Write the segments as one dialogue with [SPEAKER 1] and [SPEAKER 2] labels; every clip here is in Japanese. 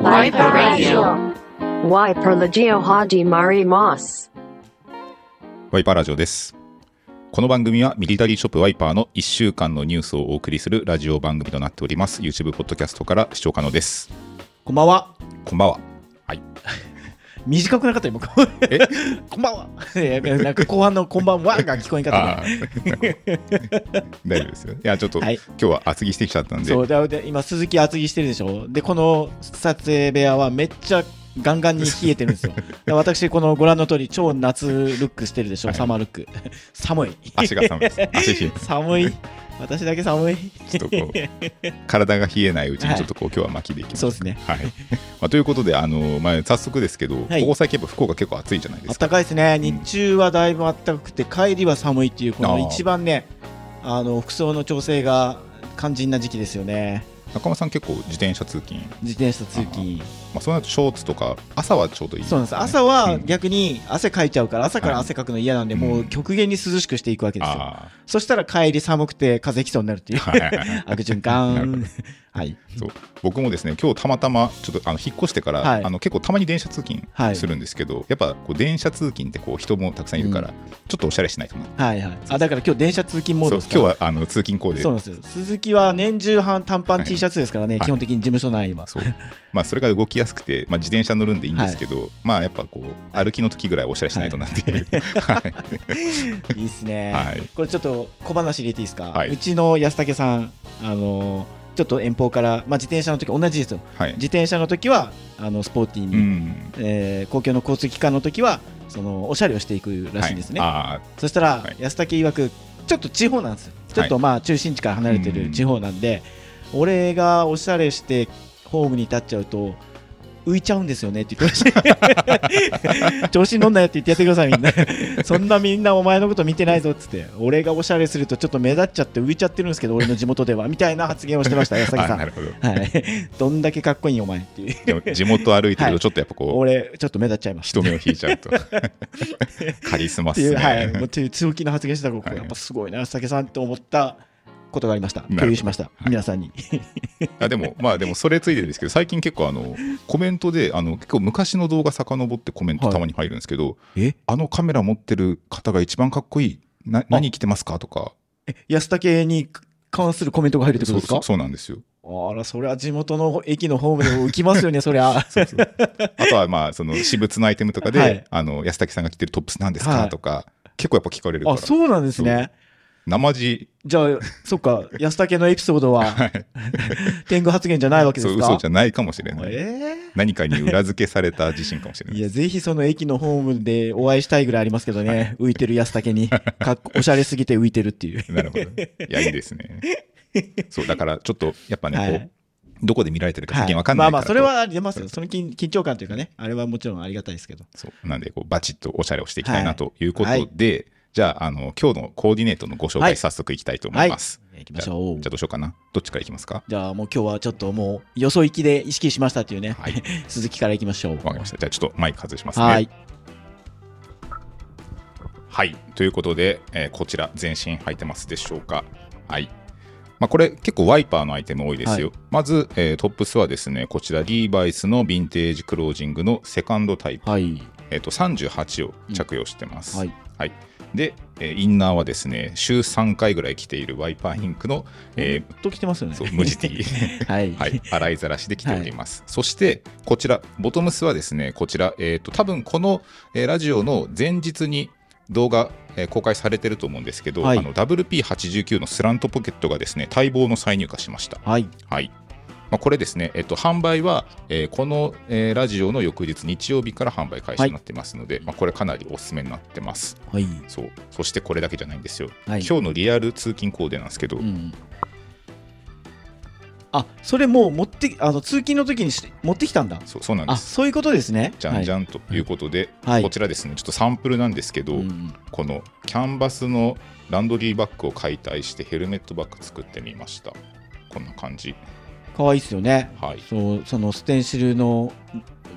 [SPEAKER 1] Wiper Radio.
[SPEAKER 2] Wiper Legio Haji Mari Moss.
[SPEAKER 3] ワイパーラジオです。この番組はミリタリーショップワイパーの1週間のニュースをお送りするラジオ番組となっております。YouTube ポッドキャストから視聴可能です。
[SPEAKER 4] こんばんは。
[SPEAKER 3] こんばんは。はい。
[SPEAKER 4] 短くなかった今。
[SPEAKER 3] え？
[SPEAKER 4] こんばんは。なんか後半のこんばんはが聞こえんかった
[SPEAKER 3] 大丈夫ですよ。いや、ちょっと、
[SPEAKER 4] はい
[SPEAKER 3] 今日は厚着してきちゃったんで、
[SPEAKER 4] そうでで今鈴木厚着してるでしょ。でこの撮影部屋はめっちゃガンガンに冷えてるんですよ。で私このご覧の通り超夏ルックしてるでしょ。
[SPEAKER 3] はい
[SPEAKER 4] サマールック。寒い。
[SPEAKER 3] 足が寒いです。足冷え
[SPEAKER 4] 寒い。私だけ寒い。
[SPEAKER 3] ちょっとこう、体が冷えないうちにちょっとこう、今日は巻きでいきます。
[SPEAKER 4] そうですね。
[SPEAKER 3] はい。まあ、ということで、あの、まあ、早速ですけど、
[SPEAKER 4] はい
[SPEAKER 3] ここ最近やっぱ福岡結構暑いじゃないですか。
[SPEAKER 4] たかいですね。日中はだいぶ暖かくて帰りは寒いっていうこの一番ねあの服装の調整が肝心な時期ですよね。
[SPEAKER 3] 中間さん結構自転車通勤。
[SPEAKER 4] 自転車通勤。
[SPEAKER 3] まあ、そうなるとショーツとか、朝はちょうどいい、
[SPEAKER 4] そうなんです。朝は
[SPEAKER 3] うん。
[SPEAKER 4] 逆に汗かいちゃうから朝から汗かくの嫌なんで、
[SPEAKER 3] はい
[SPEAKER 4] もう極限に涼しくしていくわけですよ、
[SPEAKER 3] あ
[SPEAKER 4] そしたら帰り寒くて風邪ひきそうになるっていう。
[SPEAKER 3] あ、はい。
[SPEAKER 4] 悪循環。はい。
[SPEAKER 3] そう。僕もですね今日たまたまちょっとあの引っ越してから、
[SPEAKER 4] はい。
[SPEAKER 3] あの結構たまに電車通勤
[SPEAKER 4] はい。
[SPEAKER 3] するんですけど、やっぱこう電車通勤ってこう人もたくさんいるから、
[SPEAKER 4] うん。
[SPEAKER 3] ちょっとおしゃれしないとな
[SPEAKER 4] はいはい。あだから今日電車通勤モードです
[SPEAKER 3] 今日はあの通勤コーデ
[SPEAKER 4] そうなんですよ。鈴木は年中半短パン
[SPEAKER 3] はい
[SPEAKER 4] T シャツですからね、
[SPEAKER 3] はい。
[SPEAKER 4] 基本的に事務所内は。
[SPEAKER 3] そう。まあそれが動きやすくて、まあ、自転車乗るんでいいんですけど、まあやっぱこう歩きの時ぐらいおしゃれしないとなっていう、はい。
[SPEAKER 4] いいっすね、
[SPEAKER 3] はい。
[SPEAKER 4] これちょっと小話入れていいですか、
[SPEAKER 3] はい。う
[SPEAKER 4] ちの安武さんあのちょっと遠方から、まあ、自転車の時同じですよ。
[SPEAKER 3] はい。
[SPEAKER 4] 自転車の時はあのスポーティーに、
[SPEAKER 3] うん。
[SPEAKER 4] えー公共の交通機関の時はそのおしゃれをしていくらしいんですね、
[SPEAKER 3] はい、あ
[SPEAKER 4] そしたら、
[SPEAKER 3] はい。
[SPEAKER 4] 安武曰くちょっと地方なんですよ。ちょっとまあ中心地から離れてる地方なんで、俺がおしゃれしてホームに立っちゃうと浮いちゃうんですよねって言ってました調子に乗んなよって言ってやってくださいみんな。そんなみんなお前のこと見てないぞっつって俺がおしゃれするとちょっと目立っちゃって浮いちゃってるんですけど俺の地元では。みたいな発言をしてました 安
[SPEAKER 3] ー
[SPEAKER 4] 武さ
[SPEAKER 3] あなんるほど。
[SPEAKER 4] はい、どんだけかっこいいよお前っていう。
[SPEAKER 3] 地元歩いてる
[SPEAKER 4] はい
[SPEAKER 3] とちょっとやっぱこう、
[SPEAKER 4] 俺ちょっと目立っちゃいました
[SPEAKER 3] 人目を引いちゃうと。カリスマっ
[SPEAKER 4] っていう、はい、もう強気な発言したら、ここ
[SPEAKER 3] はい
[SPEAKER 4] やっぱすごいな、酒さんって思ったことがありました。共有しました、皆さんに。
[SPEAKER 3] あでもまあでもそれついでですけど最近結構あのコメントであの結構昔の動画遡ってコメントたまに入るんですけど、
[SPEAKER 4] え？
[SPEAKER 3] あのカメラ持ってる方が一番かっこいいな何着てますかとか。
[SPEAKER 4] 安武に関するコメントが入るってことですか？
[SPEAKER 3] そうそうそうなんですよ。
[SPEAKER 4] あら、それは地元の駅のホームでも浮きますよね、そりゃ。
[SPEAKER 3] あとはまあその私物のアイテムとかで、
[SPEAKER 4] はい。
[SPEAKER 3] あの安武さんが着てるトップスなんですか、
[SPEAKER 4] はい。
[SPEAKER 3] とか結構やっぱ聞かれるから。
[SPEAKER 4] あ、そうなんですね。
[SPEAKER 3] 生地。
[SPEAKER 4] じゃあ、そっか、安武のエピソードは、天狗発言じゃないわけですか？
[SPEAKER 3] そう嘘じゃないかもしれない、
[SPEAKER 4] え
[SPEAKER 3] 何かに裏付けされた自信かもしれ
[SPEAKER 4] ー、
[SPEAKER 3] ない。
[SPEAKER 4] いや、ぜひその駅のホームでお会いしたいぐらいありますけどね、浮いてる安武に、かっこおしゃれすぎて浮いてるっていう。
[SPEAKER 3] なるほど。いやいいですね。そうだからちょっとやっぱね、
[SPEAKER 4] はい。
[SPEAKER 3] こうどこで見られてるか最近わかん
[SPEAKER 4] ま
[SPEAKER 3] ないから
[SPEAKER 4] あまあそれはありますよ。その緊緊張感というかねあれはもちろんありがたいですけど。
[SPEAKER 3] そう。なんでこうバチッとおしゃれをしていきたいな
[SPEAKER 4] はい。
[SPEAKER 3] ということで、じゃああの今日のコーディネートのご紹
[SPEAKER 4] はい。
[SPEAKER 3] 介早速いきたいと思います、
[SPEAKER 4] 行きましょう。
[SPEAKER 3] じゃあどうしようかな？どっちからいきますか？
[SPEAKER 4] じゃあもう今日はちょっともうよそ行きで意識しましたっていうね、
[SPEAKER 3] はい。
[SPEAKER 4] 鈴木からいきましょう。
[SPEAKER 3] わかりました。じゃあちょっとマイク外しますね。
[SPEAKER 4] はい。
[SPEAKER 3] はい。ということで、えーこちら全身履いてますでしょうか？はい。まあ、これ結構ワイパーのアイテム多いですよ、
[SPEAKER 4] はい。
[SPEAKER 3] まず、えートップスはですねこちらリーバイスのヴィンテージクロージングのセカンドタイプ、
[SPEAKER 4] はい。
[SPEAKER 3] えー、と38を着用してます、
[SPEAKER 4] はい。
[SPEAKER 3] はい、で、えーインナーはですね週3回ぐらい着ているワイパーインクの、えー
[SPEAKER 4] ずっと来てますよね。
[SPEAKER 3] そう無地
[SPEAKER 4] はい、
[SPEAKER 3] はい、洗いざらしで着ております、そしてこちらボトムスはですねこちら、えー、と多分この、えーラジオの前日に動画、えー公開されてると思うんですけど、
[SPEAKER 4] はい。
[SPEAKER 3] あの WP89 のスラントポケットがですね待望の再入荷しました。
[SPEAKER 4] はい。
[SPEAKER 3] はいまあ、これですね、えっと、販売は、えーこの、えーラジオの翌日日曜日から販売開始になってますので、まあ、これかなりおすすめになってます。
[SPEAKER 4] はい、
[SPEAKER 3] そう。そしてこれだけじゃないんですよ、
[SPEAKER 4] はい。
[SPEAKER 3] 今日のリアル通勤コーデなんですけど、
[SPEAKER 4] うん、あそれもう持ってあの通勤の時にし持ってきたんだ。
[SPEAKER 3] そうそうなんです。
[SPEAKER 4] あそういうことですね。
[SPEAKER 3] じゃんじ
[SPEAKER 4] ゃ
[SPEAKER 3] ゃんということで、
[SPEAKER 4] はい。
[SPEAKER 3] こちらですねちょっとサンプルなんですけど、
[SPEAKER 4] うん。
[SPEAKER 3] このキャンバスのランドリーバッグを解体してヘルメットバッグ作ってみました。こんな感じ
[SPEAKER 4] かわいいですよね。
[SPEAKER 3] はい。
[SPEAKER 4] そうそのステンシルの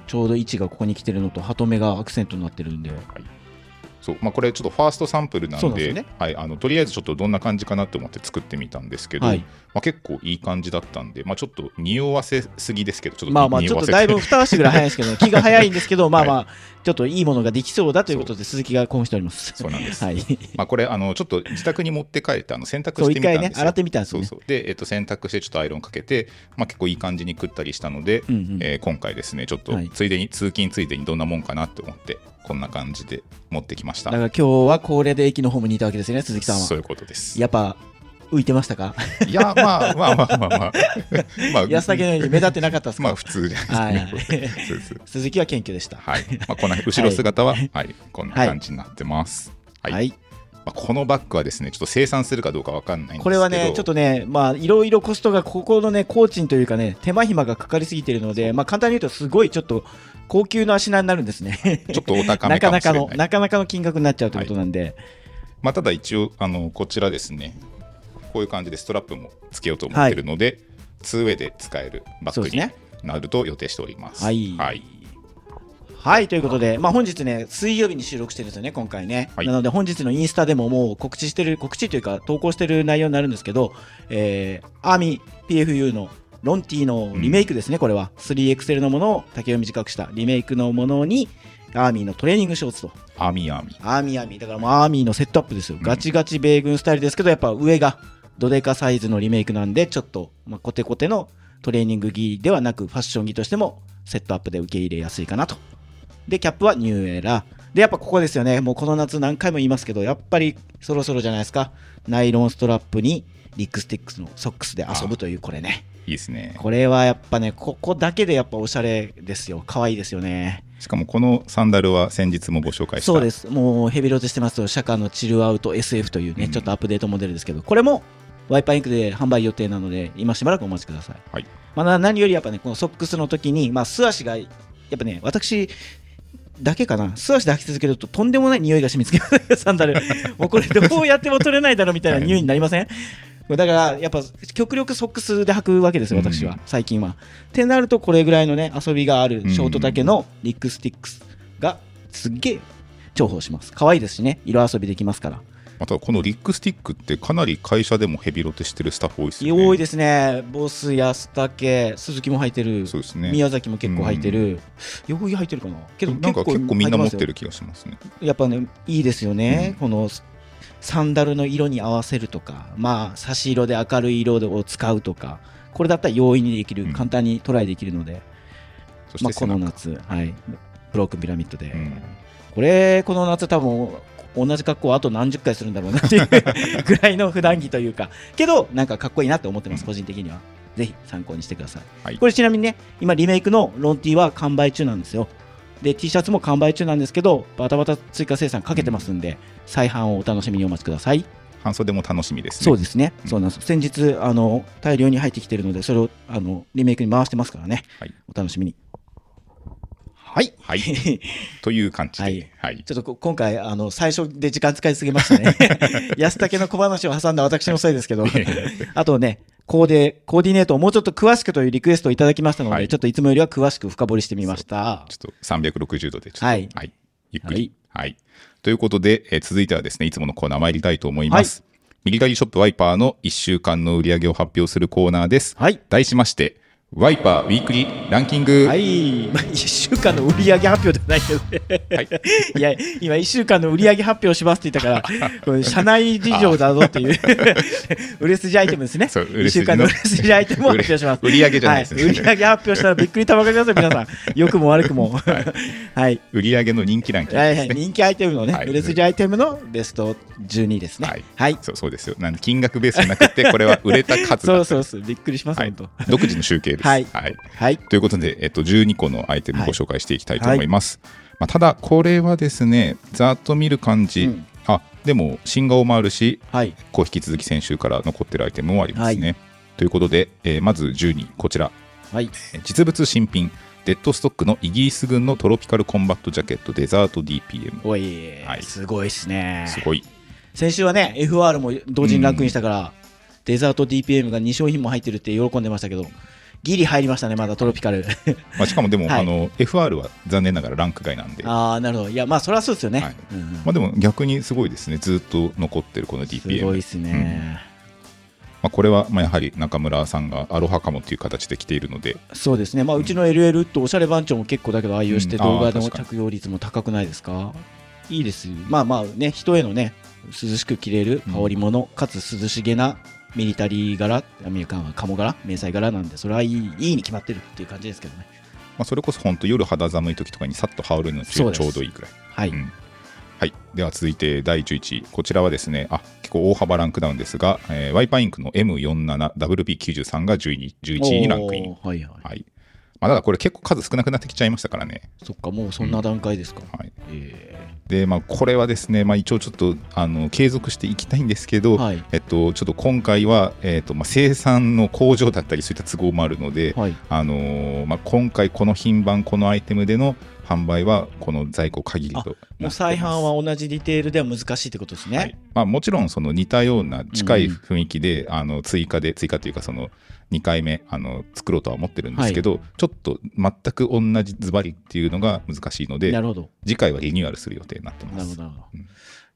[SPEAKER 4] ちょうど位置がここに来てるのとハトメがアクセントになってるんで、
[SPEAKER 3] そう。まあ、これちょっとファーストサンプルなんで
[SPEAKER 4] ね。
[SPEAKER 3] はい、あのとりあえずちょっとどんな感じかなと思って作ってみたんですけど、
[SPEAKER 4] はい。
[SPEAKER 3] まあ、結構いい感じだったんで、まあ、ちょっと匂わせすぎですけどちょっと
[SPEAKER 4] まあまあ、ちょっとだいぶ二足ぐらい早いんですけど、気が早いんですけど、まあま
[SPEAKER 3] は
[SPEAKER 4] あ、ちょっといいものができそうだということで、鈴木が興奮しております。
[SPEAKER 3] そうなんです。
[SPEAKER 4] はい。
[SPEAKER 3] まあ、これあのちょっと自宅に持って帰ってあの洗濯してみたんですよ。
[SPEAKER 4] 洗ってみたんですよね。
[SPEAKER 3] そうそう。で、えっと、洗濯してちょっとアイロンかけて、まあ、結構いい感じに食ったりしたので、
[SPEAKER 4] うんうん。
[SPEAKER 3] えー今回ですねちょっと
[SPEAKER 4] はい。
[SPEAKER 3] ついでに、通勤ついでにどんなもんかなって思ってこんな感じで持ってきました。
[SPEAKER 4] だから今日はこれで駅のホームにいたわけですよね、鈴木さんは。
[SPEAKER 3] そう。いうことです。
[SPEAKER 4] やっぱ、浮いてましたか？
[SPEAKER 3] いやまあまあまあまあまあ。まあ
[SPEAKER 4] 安武のように目立ってなかったですか？
[SPEAKER 3] まあ普通じゃないです か
[SPEAKER 4] 鈴木は謙虚でした。
[SPEAKER 3] はい。まあ、こんな後ろ姿は、はい。こんな感じになってます、はい。
[SPEAKER 4] はい。
[SPEAKER 3] まあ、このバッグはですねちょっと生産するかどうかわかんないんですけど。
[SPEAKER 4] これはね、ちょっとね、まあ、いろいろコストが、ここのね、工賃というかね、手間暇がかかりすぎているので、まあ、簡単に言うと、すごいちょっこ高級な品になるんですね。
[SPEAKER 3] ちょっとお高め
[SPEAKER 4] なかなかの、
[SPEAKER 3] かもしれない。
[SPEAKER 4] なかなかの金額になっちゃうということなんで、
[SPEAKER 3] まあ、ただ一応あのこちらですね。こういう感じでストラップもつけようと思ってるので、2way で使えるバッグになると予定しております。
[SPEAKER 4] はい。
[SPEAKER 3] はい、
[SPEAKER 4] はい、ということで、まあ、本日ね、水曜日に収録してるんですよね、今回ね。
[SPEAKER 3] はい。
[SPEAKER 4] なので、本日のインスタでももう告知してる、告知というか、投稿してる内容になるんですけど、えー、アーミー PFU のロンティのリメイクですね、これは。3XL のものを丈を短くしたリメイクのものに、アーミーのトレーニングショーツと、
[SPEAKER 3] アーミーアーミー。
[SPEAKER 4] アーミーアーミー、だからもうアーミーのセットアップですよ。ガチガチ米軍スタイルですけど、やっぱ上がドデカサイズのリメイクなんで、ちょっと、まあ、コテコテのトレーニング着ではなく、ファッション着としてもセットアップで受け入れやすいかなと。で、キャップはニューエラ。で、やっぱここですよね。もうこの夏何回も言いますけど、やっぱりそろそろじゃないですか。ナイロンストラップにリックスティックスのソックスで遊ぶというこれね。
[SPEAKER 3] いいですね。
[SPEAKER 4] これはやっぱね、ここだけでやっぱおしゃれですよ。可愛いですよね。
[SPEAKER 3] しかもこのサンダルは先日もご紹介した。
[SPEAKER 4] そうです。もうヘビロテしてますと、シャカのチルアウト SF というね、
[SPEAKER 3] うん
[SPEAKER 4] ちょっとアップデートモデルですけど、これもワイパーインクで販売予定なので、今しばらくお待ちください。
[SPEAKER 3] はい
[SPEAKER 4] まあ、な何よりやっぱね、このソックスの時に、まあ、素足が、やっぱね、私、だけかな、素足で履き続けるととんでもない匂いが染みつきます、サンダル。もうこれ、どうやっても取れないだろうみたいな匂いになりません？だから、やっぱ極力ソックスで履くわけですよ、私は、
[SPEAKER 3] うん
[SPEAKER 4] 最近は。ってなると、これぐらいのね、遊びがあるショート丈のリックスティックスがすっげえ重宝します。可愛いですしね、色遊びできますから。
[SPEAKER 3] またこのリックスティックってかなり会社でもヘビロテしてるスタッフ多いですよね。
[SPEAKER 4] 多いですね、ボス、安武、鈴木も履いてる、
[SPEAKER 3] そうですね。
[SPEAKER 4] 宮崎も結構履いてる、よく履いてるかな、けど
[SPEAKER 3] なんか結構みんな持って
[SPEAKER 4] る
[SPEAKER 3] る気がしますね。
[SPEAKER 4] やっぱね、いいですよね、
[SPEAKER 3] うん
[SPEAKER 4] このサンダルの色に合わせるとか、まあ、差し色で明るい色を使うとか、これだったら容易にできる、
[SPEAKER 3] うん
[SPEAKER 4] 簡単にトライできるので、まあ、こ。の夏、はい、ブロークンピラミッドで、
[SPEAKER 3] うん
[SPEAKER 4] これ、この夏、多分同じ格好、あと何十回するんだろうなっていう ぐらいの普段着というか、けど、なんかかっこいいなって思ってます、個人的には。ぜひ参考にしてください。
[SPEAKER 3] はい
[SPEAKER 4] これちなみにね、今、リメイクのロンティは完売中なんですよ。で、T シャツも完売中なんですけど、バタバタ追加生産かけてますんで、再販をお楽しみにお待ちください。
[SPEAKER 3] 半袖も楽しみですね。
[SPEAKER 4] そうですね、
[SPEAKER 3] うん
[SPEAKER 4] そうなんです。先日、あの大量に入ってきてるので、それをあのリメイクに回してますからね、
[SPEAKER 3] はい
[SPEAKER 4] お楽しみに。はい。
[SPEAKER 3] はいという感じで。
[SPEAKER 4] はい
[SPEAKER 3] はい。
[SPEAKER 4] ちょっとこ今回、あの、最初で時間使いすぎましたね。安武の小話を挟んだ私のせいですけど、あとね、コーデ、コーディネートをもうちょっと詳しくというリクエストをいただきましたので、
[SPEAKER 3] はい
[SPEAKER 4] ちょっといつもよりは詳しく深掘りしてみました。
[SPEAKER 3] ちょっと360度でちょっと、
[SPEAKER 4] はい
[SPEAKER 3] ゆっくり、はい。ということで、えー続いてはですね、いつものコーナー参りたいと思います。ミリタリーショップワイパーの1週間の売り上げを発表するコーナーです。
[SPEAKER 4] はい。
[SPEAKER 3] 題しまして、ワイパーウィークリーランキング。
[SPEAKER 4] はい。まあ、1週間の売り上げ発表ではないけどね。
[SPEAKER 3] はい
[SPEAKER 4] いや、今1週間の売り上げ発表しますって言ったから、これ社内事情だぞっていう、売れ筋アイテムですね。
[SPEAKER 3] そう売
[SPEAKER 4] 1
[SPEAKER 3] れ筋の
[SPEAKER 4] 週間の売れ筋アイテムを発表します。
[SPEAKER 3] 売り上げじゃないですね
[SPEAKER 4] は売り上げ発表したらびっくりたまかりますよ、皆さん。良くも悪くも。はい。
[SPEAKER 3] 売り上げの人気ランキング
[SPEAKER 4] はいはい。人気アイテムのね、
[SPEAKER 3] はい
[SPEAKER 4] 売れ筋アイテムのベスト12ですね。
[SPEAKER 3] はい
[SPEAKER 4] はい。
[SPEAKER 3] そうそうですよ。なんで金額ベースじゃなくて、これは売れた数だ
[SPEAKER 4] そうそうそう、びっくりします、
[SPEAKER 3] はい
[SPEAKER 4] 本当。
[SPEAKER 3] 独自の集計です。
[SPEAKER 4] はい
[SPEAKER 3] はい
[SPEAKER 4] はい。
[SPEAKER 3] ということで、えっと、12個のアイテムをご紹介していきたいと思います。まあ、ただ、これはですね、ざっと見る感じ、
[SPEAKER 4] うん
[SPEAKER 3] あでも、新顔もあるし、
[SPEAKER 4] はい。
[SPEAKER 3] こう引き続き先週から残ってるアイテムもありますね。ということで、えーまず12位、こちら、実物新品、デッドストックのイギリス軍のトロピカルコンバットジャケットデザート DPM。
[SPEAKER 4] おい、
[SPEAKER 3] はい
[SPEAKER 4] すごいっすね。
[SPEAKER 3] すごい。
[SPEAKER 4] 先週はね、FR も同時にランクインしたから、デザート DPM が2商品も入ってるって喜んでましたけど、ギリ入りましたねまだトロピカル。
[SPEAKER 3] まあ、しかもでも、
[SPEAKER 4] はい。
[SPEAKER 3] あの FR は残念ながらランク外なんで、ま
[SPEAKER 4] ああなるほど。いやまあそれはそうですよね、
[SPEAKER 3] はい。
[SPEAKER 4] うんうん。
[SPEAKER 3] あ、でも逆にすごいですね、ずっと残ってるこの
[SPEAKER 4] す
[SPEAKER 3] DPM。
[SPEAKER 4] ごいですね、
[SPEAKER 3] まあ、これはまあやはり中村さんがアロハカモという形で来ているので、
[SPEAKER 4] そうですね。まあうちの LL とおしゃれ番長も結構だけど愛用して
[SPEAKER 3] うん
[SPEAKER 4] 動画の着用率も高くないですか？いいですまあまあね人へのね涼しく着れる羽織物、かつ涼しげなミリタリー柄アメリカンは鴨柄迷彩柄なんでそれはいいいいに決まってるっていう感じですけどね。
[SPEAKER 3] まあ、それこそ本当夜肌寒い時とかにさっと羽織るのにちょ
[SPEAKER 4] そう
[SPEAKER 3] どいいくらい。
[SPEAKER 4] はい、
[SPEAKER 3] うん。はい、では続いて第11位、こちらはですね、あ結構大幅ランクダウンですが、えーワイパーインクの M47WP93 が12位11位にランクイン。
[SPEAKER 4] はいはい、
[SPEAKER 3] はい。まあ、ただこれ結構数少なくなってきちゃいましたからね。
[SPEAKER 4] そっかもうそんな段階ですか、
[SPEAKER 3] はい、
[SPEAKER 4] え
[SPEAKER 3] で、まあ、これはですね、まあ、一応ちょっとあの継続していきたいんですけど、
[SPEAKER 4] ーはい。
[SPEAKER 3] えっと、ちょっと今回は、えっとまあ、生産の工場だったりそういった都合もあるので、
[SPEAKER 4] はい。
[SPEAKER 3] あのーまあ、今回この品番このアイテムでの販売はこの在庫限りと
[SPEAKER 4] もう再販は同じディテールでは難しいってことですね、
[SPEAKER 3] はい。まあ、もちろんその似たような近い雰囲気で、あの追加で追加というかその2回目あの作ろうとは思ってるんですけど、ちょっと全く同じズバリっていうのが難しいので
[SPEAKER 4] なるほど。
[SPEAKER 3] 次回はリニューアルする予定になって
[SPEAKER 4] な
[SPEAKER 3] ます。
[SPEAKER 4] なるほど、
[SPEAKER 3] うん。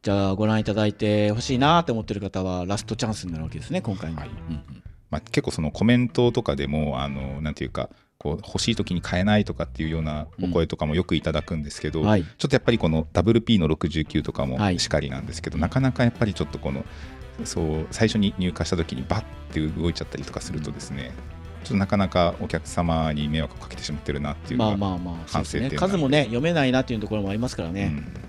[SPEAKER 4] じゃあご覧いただいてほしいなって思ってる方はラストチャンスになるわけですね今回の、
[SPEAKER 3] はい。
[SPEAKER 4] うんうん。
[SPEAKER 3] まあ、結構そのコメントとかでもあのなんていうかこう欲しい時に買えないとかっていうようなお声とかもよくいただくんですけど、
[SPEAKER 4] はい。
[SPEAKER 3] ちょっとやっぱりこの WP の69とかも
[SPEAKER 4] はい。
[SPEAKER 3] しかりなんですけど、なかなかやっぱりちょっとこのそう最初に入荷した時にバッて動いちゃったりとかするとですね、ちょっとなかなかお客様に迷惑をかけてしまってるなっていうのが、
[SPEAKER 4] まあまあまあそうですね数もね読めないなっていうところもありますからね、
[SPEAKER 3] うん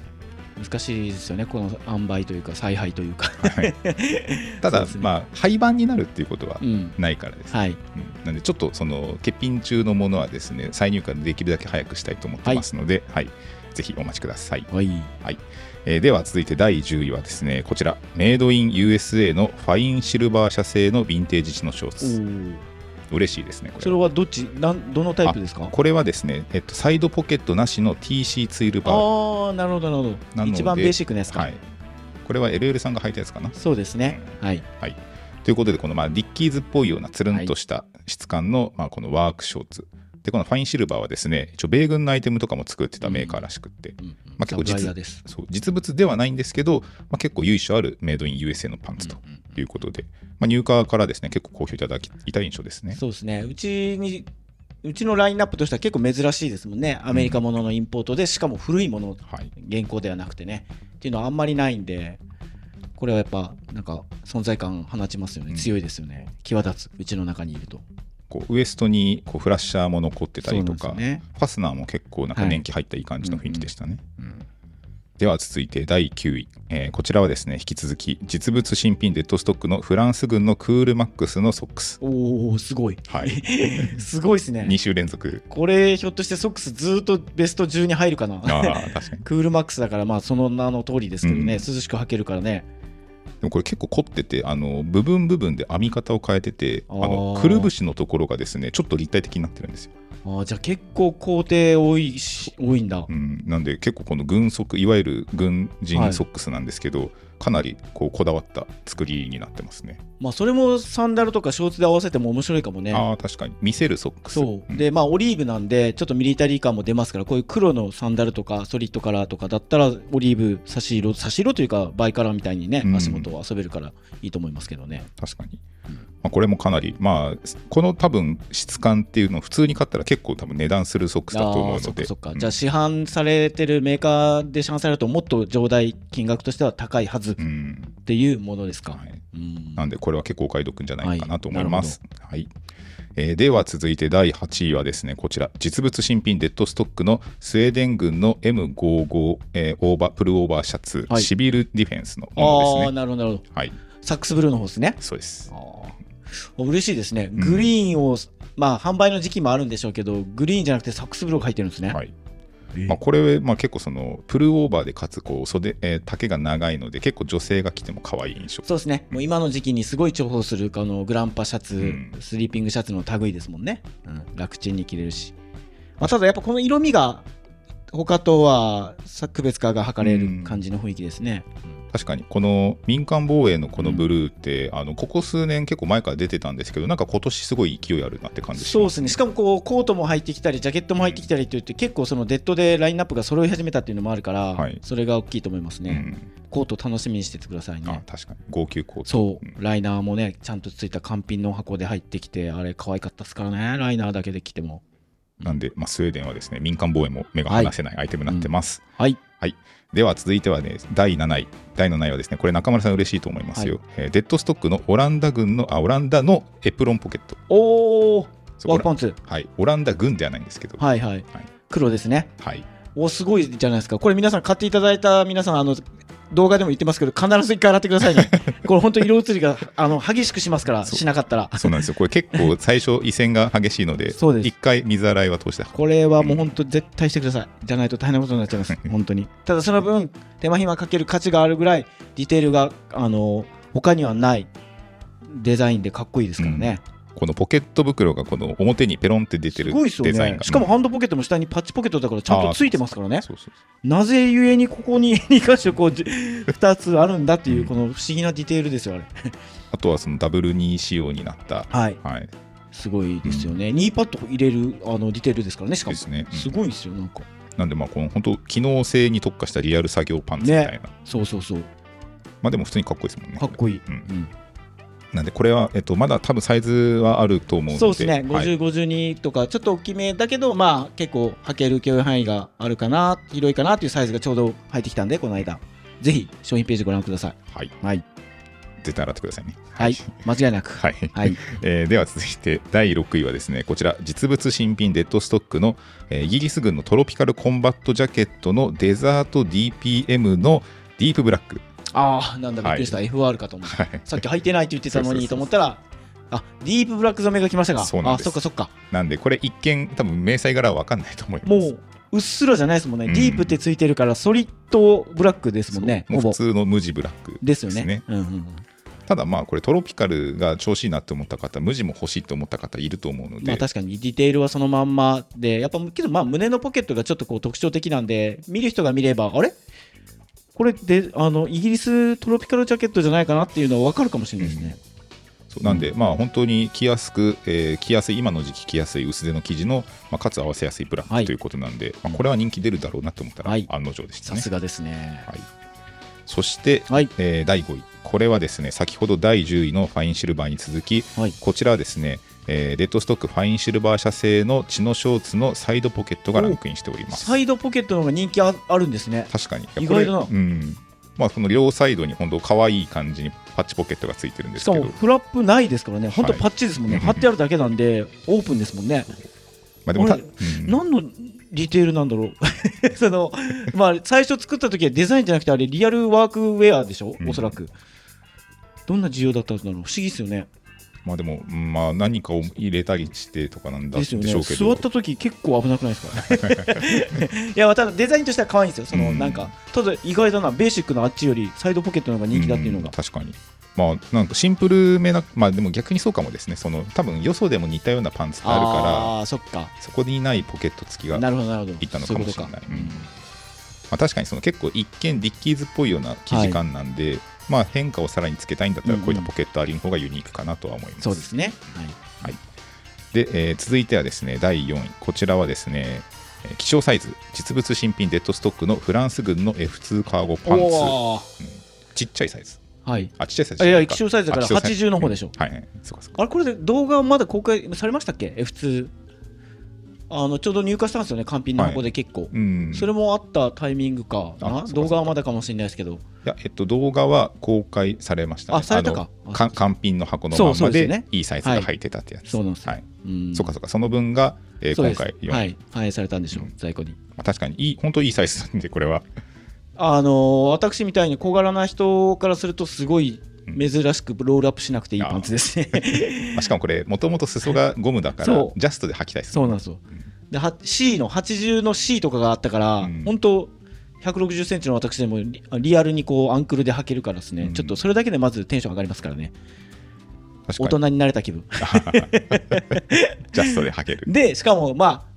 [SPEAKER 4] 難しいですよね。この塩梅というか采配というか。
[SPEAKER 3] はい。ただ、
[SPEAKER 4] ね。
[SPEAKER 3] まあ廃盤になるっていうことは
[SPEAKER 4] うん。
[SPEAKER 3] ないからですね、
[SPEAKER 4] はい。
[SPEAKER 3] うん。なんでちょっとその欠品中のものはですね再入荷できるだけ早くしたいと思ってますので、はい。ぜひお待ちください。
[SPEAKER 4] はい。
[SPEAKER 3] えーでは続いて第10位はですねこちら。メイドイン USA のファインシルバー社製のヴィンテージチノショー
[SPEAKER 4] お
[SPEAKER 3] ツ
[SPEAKER 4] ー
[SPEAKER 3] 嬉しいですねこ
[SPEAKER 4] それ
[SPEAKER 3] れは
[SPEAKER 4] はどっち？なんどのタイプですか？
[SPEAKER 3] これはですね、えっと、サイドポケットなしの TC ツイルバー。
[SPEAKER 4] ああなるほどなるほど。一番ベーシックなやつか、
[SPEAKER 3] はい、これは LL さんが履いたやつかな？
[SPEAKER 4] そうですね。はい。
[SPEAKER 3] ということでこのまあディッキーズっぽいようなつるんとした質感の、まあ、このワークショーツ。でこのファインシルバーはですね一応米軍のアイテムとかも作ってたメーカーらしくって、
[SPEAKER 4] うんうん。
[SPEAKER 3] まあ結構実そう実物ではないんですけど、まあ、結構由緒あるメイドイン USA のパンツと
[SPEAKER 4] うんうん
[SPEAKER 3] いうことで、まあ、入荷からですね結構好評いただきいた印象ですね。
[SPEAKER 4] そうですね。うちにうちのラインナップとしては結構珍しいですもんね。アメリカもののインポートでしかも古いもの
[SPEAKER 3] はい、
[SPEAKER 4] 現行ではなくてね。っていうのはあんまりないんでこれはやっぱなんか存在感放ちますよね、
[SPEAKER 3] うん。
[SPEAKER 4] 強いですよね。際立つ。うちの中にいると。
[SPEAKER 3] こうウエストにこうフラッシャーも残ってたりとか、
[SPEAKER 4] ね。
[SPEAKER 3] ファスナーも結構なんか
[SPEAKER 4] はい。
[SPEAKER 3] 年季入ったいい感じの雰囲気でしたね。では続いて第9位、えーこちらはですね引き続き実物新品デッドストックのフランス軍のクールマックスのソックス、
[SPEAKER 4] おおすごい。
[SPEAKER 3] はい、
[SPEAKER 4] すごいですね。
[SPEAKER 3] 2週連続。
[SPEAKER 4] これひょっとしてソックスずーっとベスト10に入るかな？
[SPEAKER 3] ああ確かに。
[SPEAKER 4] クールマックスだからまあその名の通りですけどね、
[SPEAKER 3] うん。
[SPEAKER 4] 涼しく履けるからね。
[SPEAKER 3] でもこれ結構凝っててあの部分部分で編み方を変えててあのくるぶしのところがですねちょっと立体的になってるんですよ、
[SPEAKER 4] あーじゃあ結構工程多いし多いんだ、
[SPEAKER 3] うん、なんで結構この軍足いわゆる軍人ソックスなんですけど、かなりこうこだわった作りになってますね。
[SPEAKER 4] まあそれもサンダルとかショーツで合わせても面白いかもね。
[SPEAKER 3] ああ確かに見せるソックス。
[SPEAKER 4] そう、
[SPEAKER 3] ん。
[SPEAKER 4] でまあオリーブなんでちょっとミリタリー感も出ますからこういう黒のサンダルとかソリッドカラーとかだったらオリーブ差し色差し色というかバイカラーみたいにね、
[SPEAKER 3] うん。
[SPEAKER 4] 足元を遊べるからいいと思いますけどね。
[SPEAKER 3] 確かに、
[SPEAKER 4] うん
[SPEAKER 3] まあ、これもかなりまあこの多分質感っていうのを普通に買ったら結構多分値段するソックスだと思うので。
[SPEAKER 4] そっか、
[SPEAKER 3] うん。
[SPEAKER 4] じゃあ市販されてるメーカーで市販されるともっと上代金額としては高いはずっ
[SPEAKER 3] うん。
[SPEAKER 4] ていうものですか、
[SPEAKER 3] はい、
[SPEAKER 4] うん。
[SPEAKER 3] なんでこれは結構お買い得じゃないかなと思います。はい。えーでは続いて第8位はですねこちら。実物新品デッドストックのスウェーデン軍の M55、えーオーバープルオーバーシャツ、
[SPEAKER 4] はい。
[SPEAKER 3] シビルディフェンスのもの
[SPEAKER 4] ああ
[SPEAKER 3] ですね。
[SPEAKER 4] なるほどなるほど。
[SPEAKER 3] はい、
[SPEAKER 4] サックスブルーの方ですね。
[SPEAKER 3] そうです。
[SPEAKER 4] 嬉しいですね。グリーンを、まあ販売の時期もあるんでしょうけどグリーンじゃなくてサックスブルーが入ってるんですね、
[SPEAKER 3] はい。
[SPEAKER 4] えー。
[SPEAKER 3] まあ、これ、まあ、結構そのプルオーバーでかつこう袖、えー丈が長いので結構女性が着ても可愛い印象。
[SPEAKER 4] そうですね、もう今の時期にすごい重宝するあのグランパシャツ、
[SPEAKER 3] うん。
[SPEAKER 4] スリーピングシャツの類ですもんね、うん、楽ちんに着れるし、まあ、ただやっぱこの色味が他とはさ区別化が図れる感じの雰囲気ですね、
[SPEAKER 3] 確かに。この民間防衛のこのブルーって、あのここ数年結構前から出てたんですけどなんか今年すごい勢いあるなって感じしま
[SPEAKER 4] そうですすね。しかもこうコートも入ってきたりジャケットも入ってきたりといって結構そのデッドでラインナップが揃い始めたっていうのもあるから、
[SPEAKER 3] はい。
[SPEAKER 4] それが大きいと思いますね、
[SPEAKER 3] うん、
[SPEAKER 4] コート楽しみにしててください
[SPEAKER 3] あ
[SPEAKER 4] ね
[SPEAKER 3] 確かに。号泣コート。
[SPEAKER 4] そう、
[SPEAKER 3] ん。
[SPEAKER 4] ライナーもねちゃんとついた完品の箱で入ってきてあれ可愛かったですからね。ライナーだけで着ても。
[SPEAKER 3] なんで、まあ、スウェーデンはですね民間防衛も目が離せないアイテムになってます、
[SPEAKER 4] はい
[SPEAKER 3] では続いてはね第7位第7位はですねこれ中村さん嬉しいと思いますよ、えーデッドストックのオランダ軍のあオランダのエプロンポケット。
[SPEAKER 4] おおワークパンツ。
[SPEAKER 3] はい、オランダ軍ではないんですけど、
[SPEAKER 4] はいはい、黒ですね。
[SPEAKER 3] はい、
[SPEAKER 4] おすごいじゃないですか。これ皆さん買っていただいた皆さんあの動画でも言ってますけど必ず一回洗ってくださいね。これ本当色移りがあの激しくしますからしなかったら。
[SPEAKER 3] そうなんですよ、これ結構最初、異染が激しいので、
[SPEAKER 4] そうです。
[SPEAKER 3] 一回水洗いは通して、
[SPEAKER 4] これはもう本当絶対してください。じゃないと大変なことになっちゃいます。本当に。ただその分手間暇かける価値があるぐらいディテールがあの他にはないデザインでかっこいいですからね、
[SPEAKER 3] このポケット袋がこの表にペロンって出てるデザインが、
[SPEAKER 4] ねしかもハンドポケットの下にパッチポケットだからちゃんとついてますからね。なぜゆえにここに2箇所こうじ2つあるんだっていうこの不思議なディテールですよあれ。
[SPEAKER 3] あとはそのダブル2仕様になった、
[SPEAKER 4] はい。
[SPEAKER 3] はい、
[SPEAKER 4] すごいですよね、ニーパッド入れるあのディテールですからねしかも。
[SPEAKER 3] ですね。うん。
[SPEAKER 4] すごいですよなんか。
[SPEAKER 3] なんで、まあ、この本当、機能性に特化したリアル作業パンツみたいな、
[SPEAKER 4] そうそうそう。
[SPEAKER 3] まあでも普通にかっこいいですもんね。
[SPEAKER 4] かっこいい、
[SPEAKER 3] うん。
[SPEAKER 4] うん
[SPEAKER 3] なんで、これは、えっと、まだ多分サイズはあると思うので、
[SPEAKER 4] そうですね、
[SPEAKER 3] はい。
[SPEAKER 4] 50、52とか、ちょっと大きめだけど、まあ、結構、履ける許容範囲があるかな、広いかなっていうサイズがちょうど入ってきたんで、この間、ぜひ商品ページご覧ください。
[SPEAKER 3] はい、
[SPEAKER 4] はい、
[SPEAKER 3] 絶対洗ってくださいね。
[SPEAKER 4] はい、間違いなく。
[SPEAKER 3] はい。
[SPEAKER 4] はい、
[SPEAKER 3] えーでは続いて第6位はですねこちら実物新品デッドストックの、えーイギリス軍のトロピカルコンバットジャケットのデザート DPM のディープブラック、
[SPEAKER 4] ああ、なんだ、びっくりした、FR かと思った。
[SPEAKER 3] はい、
[SPEAKER 4] さっき履いてないって言ってたのにと思ったら、あディープブラック染めが来ましたか。
[SPEAKER 3] そうなんです。
[SPEAKER 4] あ、そっかそっか。
[SPEAKER 3] なんでこれ一見多分明細柄は分かんないと思います。
[SPEAKER 4] もう、うっすらじゃないですもんね。
[SPEAKER 3] うん。
[SPEAKER 4] ディープってついてるから、ソリッドブラックですもんね、
[SPEAKER 3] 普通の無地ブラック
[SPEAKER 4] ですよね。うんうんうん。
[SPEAKER 3] ただまあこれトロピカルが調子いいなって思った方無地も欲しいって思った方いると思うので、
[SPEAKER 4] まあ確かにディテールはそのまんまで、やっぱけどまあ胸のポケットがちょっとこう特徴的なんで、見る人が見れば、あれ？これであのイギリストロピカルジャケットじゃないかなっていうのは分かるかもしれないですね。
[SPEAKER 3] そうなんで、まあ本当に着やすく、えー着やすい今の時期着やすい薄手の生地の、まあ、かつ合わせやすいブラック、
[SPEAKER 4] はい
[SPEAKER 3] ということなんで、まあ、これは人気出るだろうなと思ったら
[SPEAKER 4] はい
[SPEAKER 3] 案の定でした
[SPEAKER 4] さ
[SPEAKER 3] ね。
[SPEAKER 4] すがですね。
[SPEAKER 3] はい、そして、
[SPEAKER 4] はい。
[SPEAKER 3] えー第5位これはですね先ほど第10位のファインシルバーに続き
[SPEAKER 4] はい。
[SPEAKER 3] こちらはですね、えーデッドストックファインシルバー社製のチノショーツのサイドポケットがランクインしております。
[SPEAKER 4] サイドポケットの方が人気ああるんですね。
[SPEAKER 3] 確かに。
[SPEAKER 4] 意外だな。
[SPEAKER 3] うん。まあ、この両サイドに本当可愛い感じにパッチポケットがついてるんで
[SPEAKER 4] しか
[SPEAKER 3] すけど。
[SPEAKER 4] もフラップないですからね、本当
[SPEAKER 3] はい。
[SPEAKER 4] パッチですもんね、
[SPEAKER 3] うん。
[SPEAKER 4] 貼ってあるだけなんで、オープンですもんね。
[SPEAKER 3] まあ、でもた、うん。
[SPEAKER 4] 何のディテールなんだろう。その、まあ、最初作った時はデザインじゃなくて、あれ、リアルワークウェアでしょ、
[SPEAKER 3] うん。
[SPEAKER 4] おそらく。どんな需要だったんだろう、不思議ですよね。
[SPEAKER 3] まあでも、うんまあ、何かを入れたりしてとかなんだでしょうけど、
[SPEAKER 4] 座った時結構危なくないですか？いや、ただデザインとしては可愛いんですよ、その、
[SPEAKER 3] うん。
[SPEAKER 4] なんか、ただ意外だな、ベーシックなあっちよりサイドポケットの方が人気だっていうのが
[SPEAKER 3] ん。確かに。まあ、なんかシンプルめな、まあでも逆にそうかもですね、その多分よそでも似たようなパンツってあるか
[SPEAKER 4] ああー、そっか。
[SPEAKER 3] ら、そこにないポケット付きが、ま
[SPEAKER 4] なるほど、なるほど。
[SPEAKER 3] いったのかもしれない
[SPEAKER 4] そううことか。
[SPEAKER 3] うん。あ、確かにその結構一見ディッキーズっぽいような生地感なんで、まあ変化をさらにつけたいんだったら、
[SPEAKER 4] うんうん
[SPEAKER 3] こういったポケットありの方がユニークかなとは思います。
[SPEAKER 4] そうですね。はい。
[SPEAKER 3] で、えー続いてはですね第4位こちらはですねえー希少サイズ実物新品デッドストックのフランス軍の F2 カーゴパンツ
[SPEAKER 4] おー
[SPEAKER 3] ちっちゃいサイズ
[SPEAKER 4] はい。
[SPEAKER 3] あちっちゃいサイズ
[SPEAKER 4] あいや、希少サイズだから
[SPEAKER 3] あ希少サイズ
[SPEAKER 4] 80の方でしょ。
[SPEAKER 3] はいはいそうかそうか
[SPEAKER 4] あれ、これで動画まだ公開されましたっけ ?F2。あの、ちょうど入荷したんですよね、完品の箱で結構。
[SPEAKER 3] うん。
[SPEAKER 4] それもあったタイミングか動画はまだかもしれないですけど。
[SPEAKER 3] いやえっと動画は公開されました、ね、
[SPEAKER 4] あされたか。
[SPEAKER 3] 完品の箱のまんまでいいサイズが入ってたってやつ、
[SPEAKER 4] そうなんですよ。
[SPEAKER 3] はい。
[SPEAKER 4] うん。
[SPEAKER 3] そうかそうか。その分が、えー今回4位、
[SPEAKER 4] はい。反映されたんでしょう、
[SPEAKER 3] うん。
[SPEAKER 4] 在庫に。
[SPEAKER 3] まあ、確かにいい本当いいサイズなんでこれは。
[SPEAKER 4] あのー私みたいに小柄な人からすると、すごい珍しくロールアップしなくていいパンツですね。
[SPEAKER 3] まあしかもこれもともと裾がゴムだからジャストで履きたいです
[SPEAKER 4] そうなんですよ。では C の80の C とかがあったから、
[SPEAKER 3] うん。
[SPEAKER 4] 本当160センチの私でもリリアルにこうアンクルで履けるからですね、
[SPEAKER 3] うん。
[SPEAKER 4] ちょっとそれだけでまずテンション上がりますからね、大人になれた気分。
[SPEAKER 3] ジャストで履ける。
[SPEAKER 4] で、しかもまあ、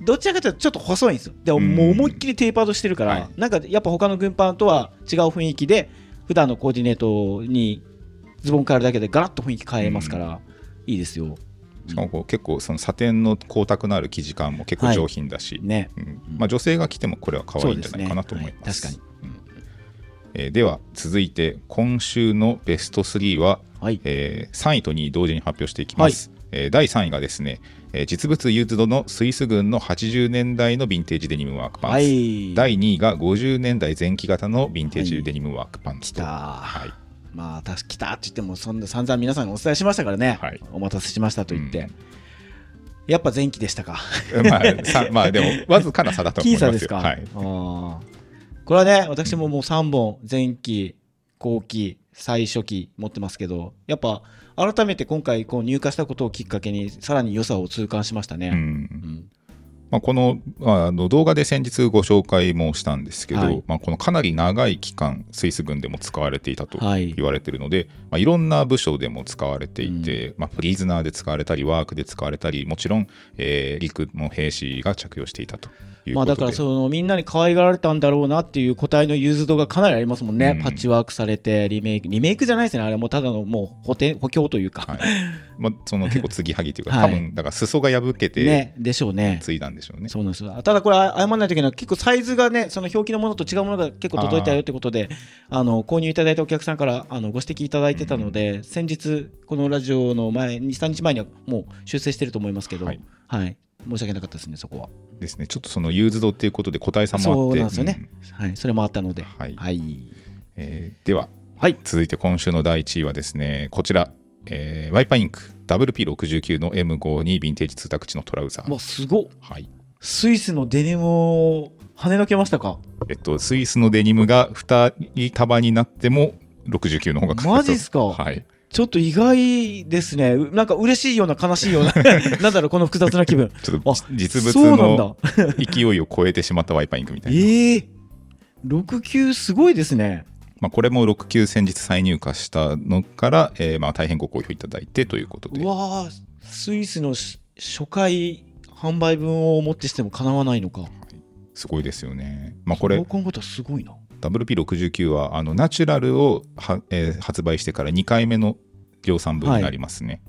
[SPEAKER 4] どちらかというとちょっと細いんですよ。でも
[SPEAKER 3] うん。
[SPEAKER 4] もう思いっきりテーパードしてるから、
[SPEAKER 3] はい。
[SPEAKER 4] なんかやっぱ他の軍パンとは違う雰囲気で、普段のコーディネートにズボン変えるだけでガラッと雰囲気変えますから、いいですよ。
[SPEAKER 3] しかもこう結構そのサテンの光沢のある生地感も結構上品だし、
[SPEAKER 4] ね。
[SPEAKER 3] うんまあ、女性が着てもこれは可愛いんじゃないかなと思います。
[SPEAKER 4] そうですね
[SPEAKER 3] うんえーでは続いて今週のベスト3は、
[SPEAKER 4] はい。
[SPEAKER 3] えー3位と2位同時に発表していきます。えー第3位がですね、えー実物ユーズドのスイス軍の80年代のヴィンテージデニムワークパンツ、
[SPEAKER 4] はい。
[SPEAKER 3] 第2位が50年代前期型のヴィンテージデニムワークパンツと、はい
[SPEAKER 4] まあ、たし来たって言っても、そんな散々皆さんにお伝えしましたからね。
[SPEAKER 3] はい
[SPEAKER 4] お待たせしましたと言って。
[SPEAKER 3] うん
[SPEAKER 4] やっぱ前期でしたか？
[SPEAKER 3] まあさまあでもわずかな差だと思いますよ。
[SPEAKER 4] 僅差ですか？
[SPEAKER 3] はい、
[SPEAKER 4] あーこれはね、私ももう3本、前期、後期、最初期持ってますけど、やっぱ改めて今回こう入荷したことをきっかけに、さらに良さを痛感しましたね。
[SPEAKER 3] うん。
[SPEAKER 4] うん
[SPEAKER 3] まあ、このまああの動画で先日ご紹介もしたんですけど、
[SPEAKER 4] はい。
[SPEAKER 3] まあ、このかなり長い期間スイス軍でも使われていたと
[SPEAKER 4] はい。
[SPEAKER 3] 言われているので、いまあ、いろんな部署でも使われていて、まあ、プリズナーで使われたりワークで使われたりもちろん、えー陸の兵士が着用していたと
[SPEAKER 4] まあ、だからそのみんなに可愛がられたんだろうなっていう個体のユーズドがかなりありますもんね、
[SPEAKER 3] うん。
[SPEAKER 4] パッチワークされてリメイクリメイクじゃないですね。あれもうただのもう補填補強というか、
[SPEAKER 3] はい。まあ、その結構継ぎはぎというか、
[SPEAKER 4] はい。
[SPEAKER 3] 多分だから裾が破けて
[SPEAKER 4] ねでしょうね。
[SPEAKER 3] 継いだんでしょうね。
[SPEAKER 4] そうなんですよ。ただこれ謝らないといけない結構サイズがねその表記のものと違うものが結構届いたよってことであの購入いただいたお客さんからあのご指摘いただいてたので、先日このラジオの前23日前にはもう修正してると思いますけど。
[SPEAKER 3] は
[SPEAKER 4] はいい、申し訳なかったですねそこは。
[SPEAKER 3] ですね。ちょっとそのユーズドっていうことで個体差もあ
[SPEAKER 4] そう
[SPEAKER 3] って
[SPEAKER 4] なんですよね、はい。それもあったので。
[SPEAKER 3] はい。
[SPEAKER 4] はい、
[SPEAKER 3] うんえーでは
[SPEAKER 4] はい。
[SPEAKER 3] 続いて今週の第1位はですねこちら、えーワイパーインク。WP69 の M52 ヴィンテージツータックチノトラウザー、
[SPEAKER 4] わすごっ。
[SPEAKER 3] はい。
[SPEAKER 4] スイスのデニムを跳ねのけましたか？
[SPEAKER 3] えっと、スイスのデニムが2人束になっても69の方が勝
[SPEAKER 4] マジっすか？
[SPEAKER 3] はい、
[SPEAKER 4] ちょっと意外ですね。うなんか嬉しいような悲しいような なんだろうこの複雑な気分。
[SPEAKER 3] ちょっと
[SPEAKER 4] あ
[SPEAKER 3] 実物
[SPEAKER 4] だ。
[SPEAKER 3] の勢いを超えてしまったワイパーインクみたいな、
[SPEAKER 4] ええ6級すごいですね。
[SPEAKER 3] まあ、これも6級先日再入荷したのから、えーまあ、大変ご好評いただいてということで。
[SPEAKER 4] うわースイスのし初回販売分をもってしてもかなわないのか。
[SPEAKER 3] すごいですよね、まあ、これ
[SPEAKER 4] 考えたらすごいな
[SPEAKER 3] WP69 はあのナチュラルをは、えー発売してから2回目の量産分になりますね、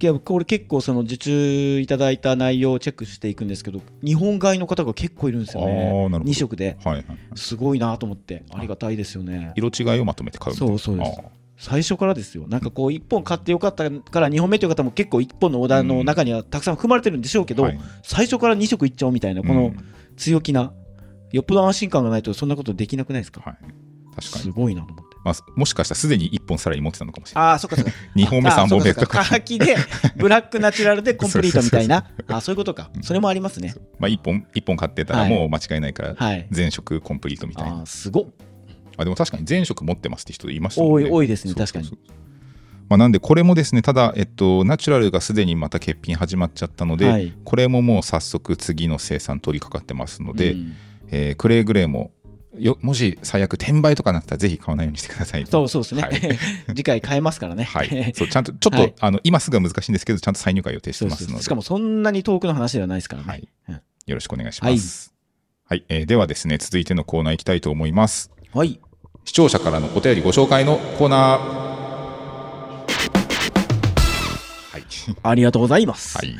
[SPEAKER 4] い。やこれ結構その受注いただいた内容をチェックしていくんですけど日本買いの方が結構いるんですよね。
[SPEAKER 3] なるほど。
[SPEAKER 4] 2色で。
[SPEAKER 3] はいはい、
[SPEAKER 4] すごいなと思ってありがたいですよね。
[SPEAKER 3] 色違いをまとめて買う
[SPEAKER 4] そうそうです。最初からですよ。なんかこう1本買ってよかったから2本目という方も結構1本のオーダーの中にはたくさん含まれてるんでしょうけど、
[SPEAKER 3] はい。
[SPEAKER 4] 最初から2色いっちゃおうみたいなこの
[SPEAKER 3] うん。
[SPEAKER 4] 強気な、よっぽど安心感がないとそんなことできなくないですか、
[SPEAKER 3] はい、確か
[SPEAKER 4] す
[SPEAKER 3] に、
[SPEAKER 4] ごいなと思って。
[SPEAKER 3] まあ、もしかしたらすでに1本さらに持ってたのかもしれない。
[SPEAKER 4] ああそっかそっか。
[SPEAKER 3] 2本目
[SPEAKER 4] あ
[SPEAKER 3] 3本目。とか
[SPEAKER 4] カーキで ブラックナチュラルでコンプリートみたいな。あそういうことか。それもありますね。
[SPEAKER 3] まあ、1本一本買ってたら
[SPEAKER 4] はい。
[SPEAKER 3] もう間違いないから
[SPEAKER 4] はい。
[SPEAKER 3] 全色コンプリートみたいな、
[SPEAKER 4] あーすごっ。
[SPEAKER 3] あでも確かに全色持ってますって人いましたね。
[SPEAKER 4] 多い多いですね。確か
[SPEAKER 3] まあ、なんでこれもですねただ、えっと、ナチュラルがすでにまた欠品始まっちゃったので、
[SPEAKER 4] はい。
[SPEAKER 3] これももう早速次の生産取り掛かってますので、
[SPEAKER 4] うん
[SPEAKER 3] えークレーグレーもよもし最悪転売とかなったらぜひ買わないようにしてください。
[SPEAKER 4] そうそうですね、
[SPEAKER 3] はい。
[SPEAKER 4] 次回変えますからね、
[SPEAKER 3] はい、そうちゃんとちょっと、
[SPEAKER 4] はい。
[SPEAKER 3] あの今すぐは難しいんですけどちゃんと再入荷予定してますので。
[SPEAKER 4] しかもそんなに遠くの話ではないですからね、
[SPEAKER 3] はい。
[SPEAKER 4] うん。
[SPEAKER 3] よろしくお願いします、はい。えーではですね続いてのコーナー行きたいと思います。
[SPEAKER 4] はい。
[SPEAKER 3] 視聴者からのお便りご紹介のコーナー。はい。
[SPEAKER 4] ありがとうございます、
[SPEAKER 3] はい、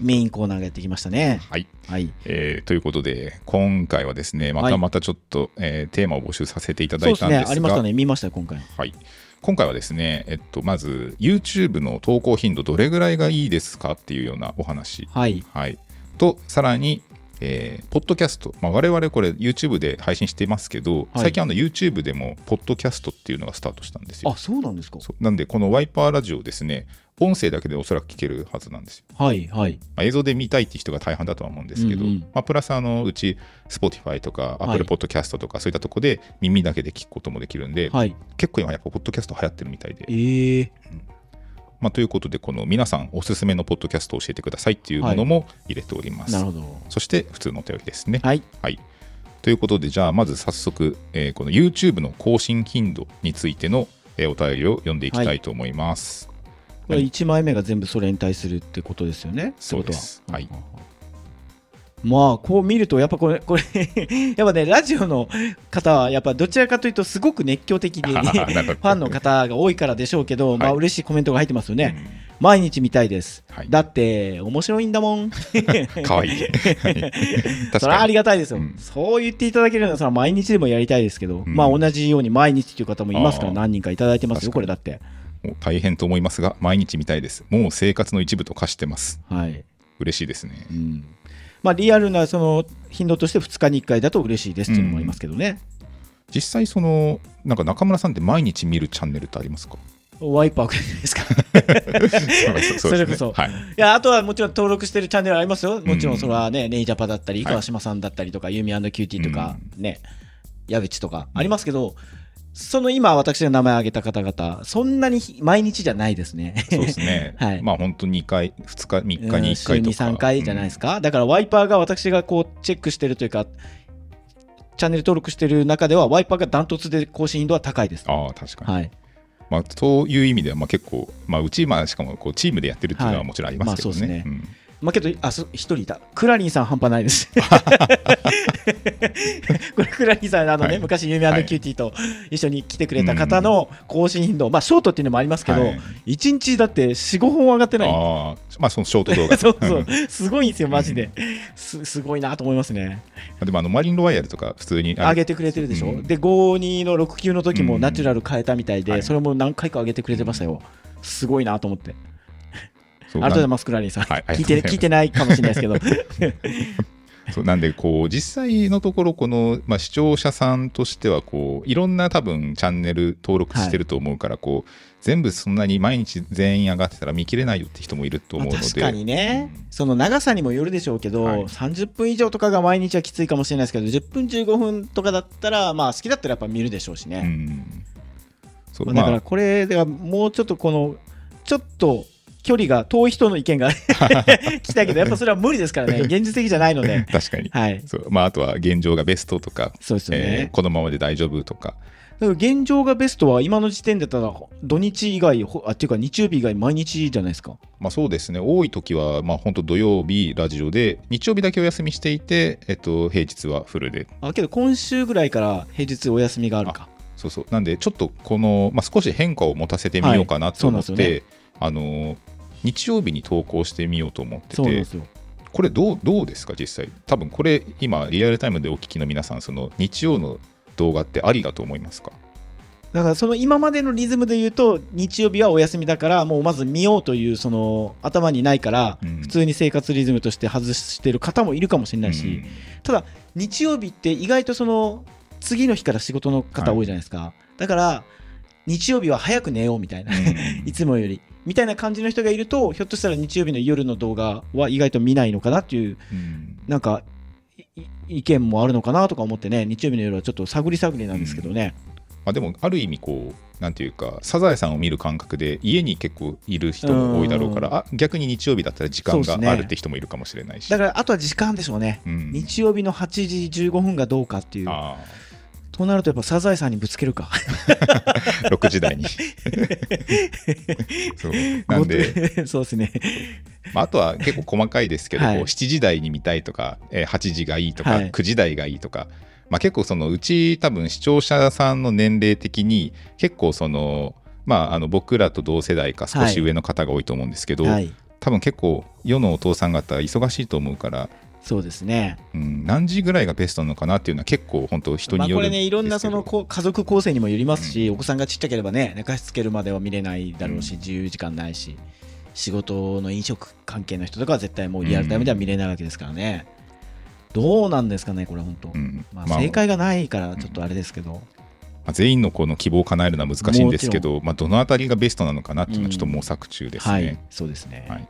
[SPEAKER 4] メインコーナーがやってきましたね。
[SPEAKER 3] はい。
[SPEAKER 4] はい。
[SPEAKER 3] えーということで今回はですねまたまたちょっと、えーテーマを募集させていただいたんですが。
[SPEAKER 4] ありましたね。見ましたよ今回。
[SPEAKER 3] はい、今回はですね、えっと、まず YouTube の投稿頻度どれぐらいがいいですかっていうようなお話、
[SPEAKER 4] はい。
[SPEAKER 3] はい、とさらに、えーポッドキャスト、まあ、我々これ YouTube で配信していますけど、最近あの YouTube でもポッドキャストっていうのがスタートしたんですよ。
[SPEAKER 4] あそうなんですか。
[SPEAKER 3] なんでこのワイパーラジオですね音声だけでおそらく聞けるはずなんですよ、
[SPEAKER 4] はいはい。
[SPEAKER 3] まあ、映像で見たいっていう人が大半だとは思うんですけど、
[SPEAKER 4] うんうん。
[SPEAKER 3] まあ、プラスあのうち Spotify とか
[SPEAKER 4] はい。
[SPEAKER 3] Apple Podcast とかそういったとこで耳だけで聞くこともできるんで、
[SPEAKER 4] はい。
[SPEAKER 3] 結構今やっぱポッドキャスト流行ってるみたいで。
[SPEAKER 4] えー、
[SPEAKER 3] まあ、ということで、この皆さんおすすめのポッドキャストを教えてくださいっていうものも入れております。
[SPEAKER 4] なるほど。
[SPEAKER 3] そして、普通のお便りですね。
[SPEAKER 4] はい。
[SPEAKER 3] はい。ということで、じゃあ、まず早速、えーこの YouTube の更新頻度についての、えーお便りを読んでいきたいと思います。
[SPEAKER 4] これ1枚目が全部それに対するってことですよね？
[SPEAKER 3] そうです。
[SPEAKER 4] は。
[SPEAKER 3] い
[SPEAKER 4] まあこう見るとやっぱこれ これやっぱねラジオの方はやっぱどちらかというとすごく熱狂的で ファンの方が多いからでしょうけど、まあ嬉しいコメントが入ってますよね、毎日見たいです、はい、だって面白いんだもん。
[SPEAKER 3] かわいい。
[SPEAKER 4] それはありがたいですよ、うん、そう言っていただけるのはそれは毎日でもやりたいですけど、うん、まあ同じように毎日という方もいますから何人かいただいてますよこれだって。
[SPEAKER 3] 大変と思いますが毎日見たいです。もう生活の一部と化してます。はい。嬉しいですね、うん
[SPEAKER 4] まあ、リアルなその頻度として2日に1回だと嬉しいですっていうのもありますけどね、
[SPEAKER 3] 実際そのなんか中村さんって毎日見るチャンネルってありますか？
[SPEAKER 4] ワイパーくらいですか？それこそ、はい、いやあとはもちろん登録してるチャンネルありますよ。もちろんそれはね、ネイジャパだったり川島さんだったりとか、ユミキューティーとか、ね矢口とかありますけど、その今私が名前挙げた方々、そんなに毎日じゃないですね。
[SPEAKER 3] そうですね。はい。まあ本当2回、2日、3日に1回とか。週
[SPEAKER 4] 2、3回じゃないですか。うん、だからワイパーが私がこうチェックしてるというか、チャンネル登録してる中では、ワイパーがダントツで更新頻度は高いです。
[SPEAKER 3] ああ、確かに。はい。まあ、そういう意味ではまあ結構、まあ、うち、まあ、しかもこうチームでやってるっていうのはもちろんありますけどね。はいまあ、そうですね。うん
[SPEAKER 4] まあけど、あ、一人いた。クラリンさん半端ないです。これクラリンさん、あのね、はい、昔、ユミキューティーと一緒に来てくれた方の更新頻度、まあ、ショートっていうのもありますけど、はい、1日だって4、5本上がってない。あ
[SPEAKER 3] まあ、そのショート動画。
[SPEAKER 4] そうそう。すごいんですよ、マジで。すすごいなと思いますね。
[SPEAKER 3] でも、あの、マリンロワイヤルとか普通に
[SPEAKER 4] 上げてくれてるでしょ？うん、で、52の69の時もナチュラル買えたみたいで、それも何回か上げてくれてましたよ。すごいなと思って。ありがとうございます、クラリーさん。はい、聞いて 聞いてないかもしれないですけど。
[SPEAKER 3] そうなんでこう実際のところこの、まあ、視聴者さんとしてはこういろんな多分チャンネル登録してると思うから、こう全部そんなに毎日全員上がってたら見切れないよって人もいると思うので、まあ、
[SPEAKER 4] 確かにね、うん、その長さにもよるでしょうけど、はい、30分以上とかが毎日はきついかもしれないですけど10分15分とかだったらまあ好きだったらやっぱ見るでしょうしね、うん、そうまあ、だからこれではもうちょっとこのちょっと距離が遠い人の意見が 聞きたいけど、やっぱそれは無理ですからね、現実的じゃないので。
[SPEAKER 3] 確かに。はい。そう。まあ、あとは現状がベストとか、そうですよね、えー、このままで大丈夫とか。
[SPEAKER 4] だから現状がベストは今の時点だったら土日以外あっていうか日曜日以外毎日じゃないですか。
[SPEAKER 3] まあそうですね。多い時はまあ本当土曜日ラジオで日曜日だけお休みしていてえっと平日はフルで。
[SPEAKER 4] あけど今週ぐらいから平日お休みがあるか。
[SPEAKER 3] そうそう。なんでちょっとこの、まあ、少し変化を持たせてみようかなと思って、はい。ね、あの日曜日に投稿してみようと思っててこれどうどうですか実際？多分これ今リアルタイムでお聞きの皆さんその日曜の動画ってありだと思いますか？
[SPEAKER 4] だからその今までのリズムで言うと日曜日はお休みだからもうまず見ようというその頭にないから普通に生活リズムとして外してる方もいるかもしれないし、ただ日曜日って意外とその次の日から仕事の方多いじゃないですか、だから日曜日は早く寝ようみたいな、いつもよりみたいな感じの人がいるとひょっとしたら日曜日の夜の動画は意外と見ないのかなっていう、うん、なんか意見もあるのかなとか思ってね日曜日の夜はちょっと探り探りなんですけどね、うん、
[SPEAKER 3] まあ、でもある意味こうなんていうかサザエさんを見る感覚で家に結構いる人も多いだろうからあ逆に日曜日だったら時間があるって人もいるかもしれないし、
[SPEAKER 4] ね、だからあとは時間でしょうね、うん、日曜日の8時15分がどうかっていうとなるとやっぱサザエさんにぶつけるか。
[SPEAKER 3] 6時台に。そう。なんで。
[SPEAKER 4] そうですね、
[SPEAKER 3] まあ、あとは結構細かいですけど、はい、7時台に見たいとか、えー、8時がいいとか、はい、9時台がいいとか、まあ、結構そのうち多分視聴者さんの年齢的に結構そのまあ、あの僕らと同世代か少し上の方が多いと思うんですけど、はい、多分結構世のお父さん方忙しいと思うから
[SPEAKER 4] そうですね、
[SPEAKER 3] うん、何時ぐらいがベストなのかなっていうのは結構本当人による
[SPEAKER 4] これねいろんなその家族構成にもよりますし、うん、お子さんがちっちゃければね寝かしつけるまでは見れないだろうし、うん、自由時間ないし仕事の飲食関係の人とかは絶対もうリアルタイムでは見れないわけですからね、どうなんですかねこれ本当、まあ、正解がないからちょっとあれですけど、ま
[SPEAKER 3] あ、全員のこの希望を叶えるのは難しいんですけど、まあ、どのあたりがベストなのかなっていうのはちょっと模索中ですね、はい、
[SPEAKER 4] そうですね、はい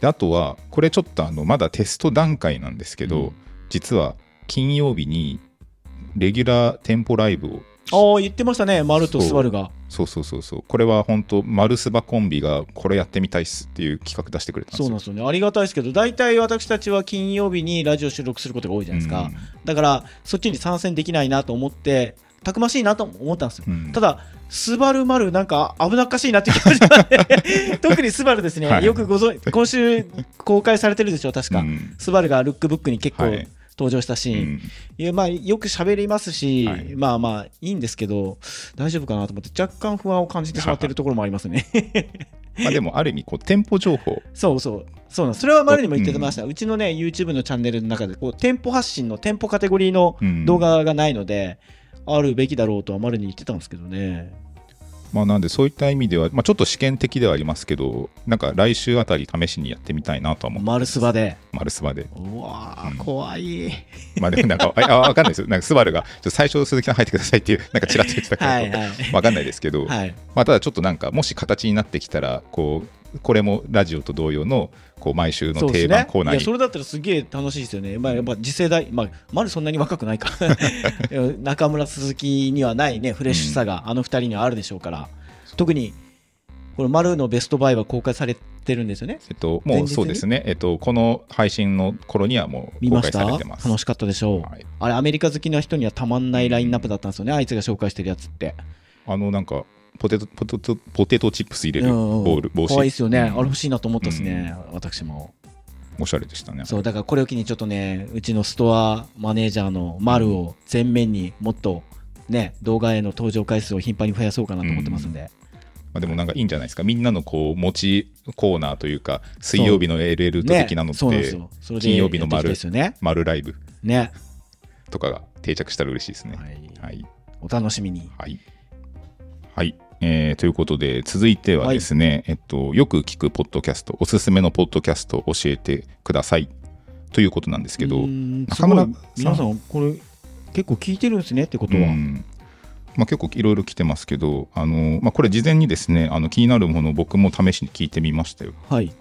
[SPEAKER 3] であとはこれちょっとあのまだテスト段階なんですけど、うん、実は金曜日にレギュラー店舗ライブを
[SPEAKER 4] ああ言ってましたね丸とスバルが。
[SPEAKER 3] そう。そうそうそうこれは本当丸スバコンビがこれやってみたいっすっていう企画出してくれたんです
[SPEAKER 4] よ。そうなんですよね。ありがたいですけど大体私たちは金曜日にラジオ収録することが多いじゃないですか、うん、だからそっちに参戦できないなと思ってたくましいなと思ったんですよ、うん、ただスバル丸なんか危なっかしいなって気がしますね特にスバルですね、
[SPEAKER 3] はい。
[SPEAKER 4] よくご存今週公開されてるでしょ確か、
[SPEAKER 3] うん。
[SPEAKER 4] スバルがルックブックに結構
[SPEAKER 3] はい。
[SPEAKER 4] 登場したシーン、
[SPEAKER 3] うん。
[SPEAKER 4] いやまあよく喋りますし、
[SPEAKER 3] はい。
[SPEAKER 4] まあまあいいんですけど大丈夫かなと思って若干不安を感じてしまっているところもありますね。
[SPEAKER 3] まあでもある意味こう店舗情報。
[SPEAKER 4] そうそう。そうなんそれは前にも言ってました、うちのね YouTube のチャンネルの中でこう店舗発信の店舗カテゴリーの
[SPEAKER 3] うん。
[SPEAKER 4] 動画がないので、あるべきだろうとは丸に言ってたんですけどね。
[SPEAKER 3] まあなんでそういった意味では、まあ、ちょっと試験的ではありますけどなんか来週あたり試しにやってみたいなとは思う
[SPEAKER 4] 丸スバで。
[SPEAKER 3] 丸スバで。
[SPEAKER 4] うわー、
[SPEAKER 3] うん。
[SPEAKER 4] 怖い。
[SPEAKER 3] まあでもなんかあ あわかんないですよ。なんかスバルがちょっと最初鈴木さん入ってくださいっていう なんかちらっと言ってたから、
[SPEAKER 4] はい
[SPEAKER 3] かんないですけど、
[SPEAKER 4] はい。
[SPEAKER 3] まあ、ただちょっとなんかもし形になってきたらこうこれもラジオと同様のこう毎週の定番コーナーに。
[SPEAKER 4] いやそれだったらすげえ楽しいですよね、まあ、やっぱ次世代、まあ、丸そんなに若くないか 中村鈴木にはないねフレッシュさがあの二人にはあるでしょうから、特にこれ丸のベストバイは公開されてるんですよね。
[SPEAKER 3] えっと、もうそうですね、えっと、この配信の頃にはもう公開されてます。
[SPEAKER 4] 楽しかったでしょう、
[SPEAKER 3] はい。
[SPEAKER 4] あれアメリカ好きな人にはたまんないラインナップだったんですよね。あいつが紹介してるやつって。
[SPEAKER 3] あのなんかポテトポテトポテトチップス入れるボール、帽子。
[SPEAKER 4] 可愛いですよね、
[SPEAKER 3] うん。
[SPEAKER 4] あれ欲しいなと思ったですね、私も。
[SPEAKER 3] おしゃれでしたね。
[SPEAKER 4] そうだからこれを機にちょっとねうちのストアマネージャーの丸を前面にもっとね動画への登場回数を頻繁に増やそうかなと思ってますんで、
[SPEAKER 3] まあ、でもなんかいいんじゃないですか、みんなのこう持ちコーナーというか、水曜日の LL と的なのって、金曜日の丸丸ライブ
[SPEAKER 4] ね、
[SPEAKER 3] とかが定着したら嬉しいですね。
[SPEAKER 4] はい。
[SPEAKER 3] はい。
[SPEAKER 4] お楽しみに。
[SPEAKER 3] はい。はい。えーということで、続いてはですね、えっと、よく聞くポッドキャスト、おすすめのポッドキャストを教えてくださいということなんですけど、中村
[SPEAKER 4] 皆さんこれ結構聞いてるんですねってことは、
[SPEAKER 3] うん。まあ、結構いろいろ来てますけど、あのまあ、これ事前にですねあの気になるものを僕も試しに聞いてみましたよ。
[SPEAKER 4] はい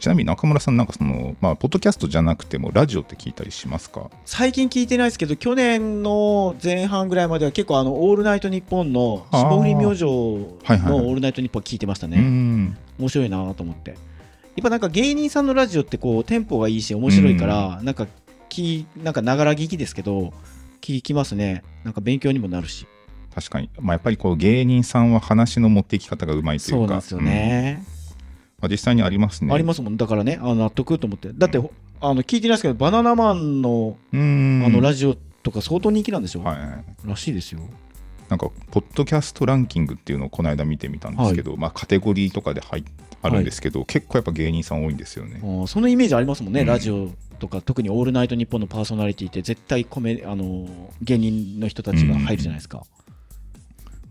[SPEAKER 3] ちなみに中村さんなんかその、まあ、ポッドキャストじゃなくてもラジオって聞いたりしますか？
[SPEAKER 4] 最近聞いてないですけど去年の前半ぐらいまでは結構あの「オールナイトニッポン」の霜降り明星の
[SPEAKER 3] はいはいはい「
[SPEAKER 4] オールナイトニッポン」聞いてました
[SPEAKER 3] う
[SPEAKER 4] ね、
[SPEAKER 3] ん。
[SPEAKER 4] 面白いなと思って。やっぱなんか芸人さんのラジオってこうテンポがいいし面白いから、なんかきなんかながら聞きですけど聞きますね。なんか勉強にもなるし。
[SPEAKER 3] 確かに、まあ、やっぱりこう芸人さんは話の持っていき方がうまいというか。
[SPEAKER 4] そうなんですよね、
[SPEAKER 3] うん。まあ、実際にありますね。
[SPEAKER 4] ありますもんだからねあ納得と思って。だって、ほあの聞いてないですけどバナナマンの
[SPEAKER 3] うん。
[SPEAKER 4] あのラジオとか相当人気なんでしょ、
[SPEAKER 3] はいはい
[SPEAKER 4] らしいですよ。
[SPEAKER 3] なんかポッドキャストランキングっていうのをこの間見てみたんですけど、まあ、カテゴリーとかで入っあるんですけど、結構やっぱ芸人さん多いんですよね。
[SPEAKER 4] そのイメージありますもんね、
[SPEAKER 3] うん。
[SPEAKER 4] ラジオとか特に「オールナイトニッポン」のパーソナリティって絶対コメあのー芸人の人たちが入るじゃないですか、
[SPEAKER 3] ま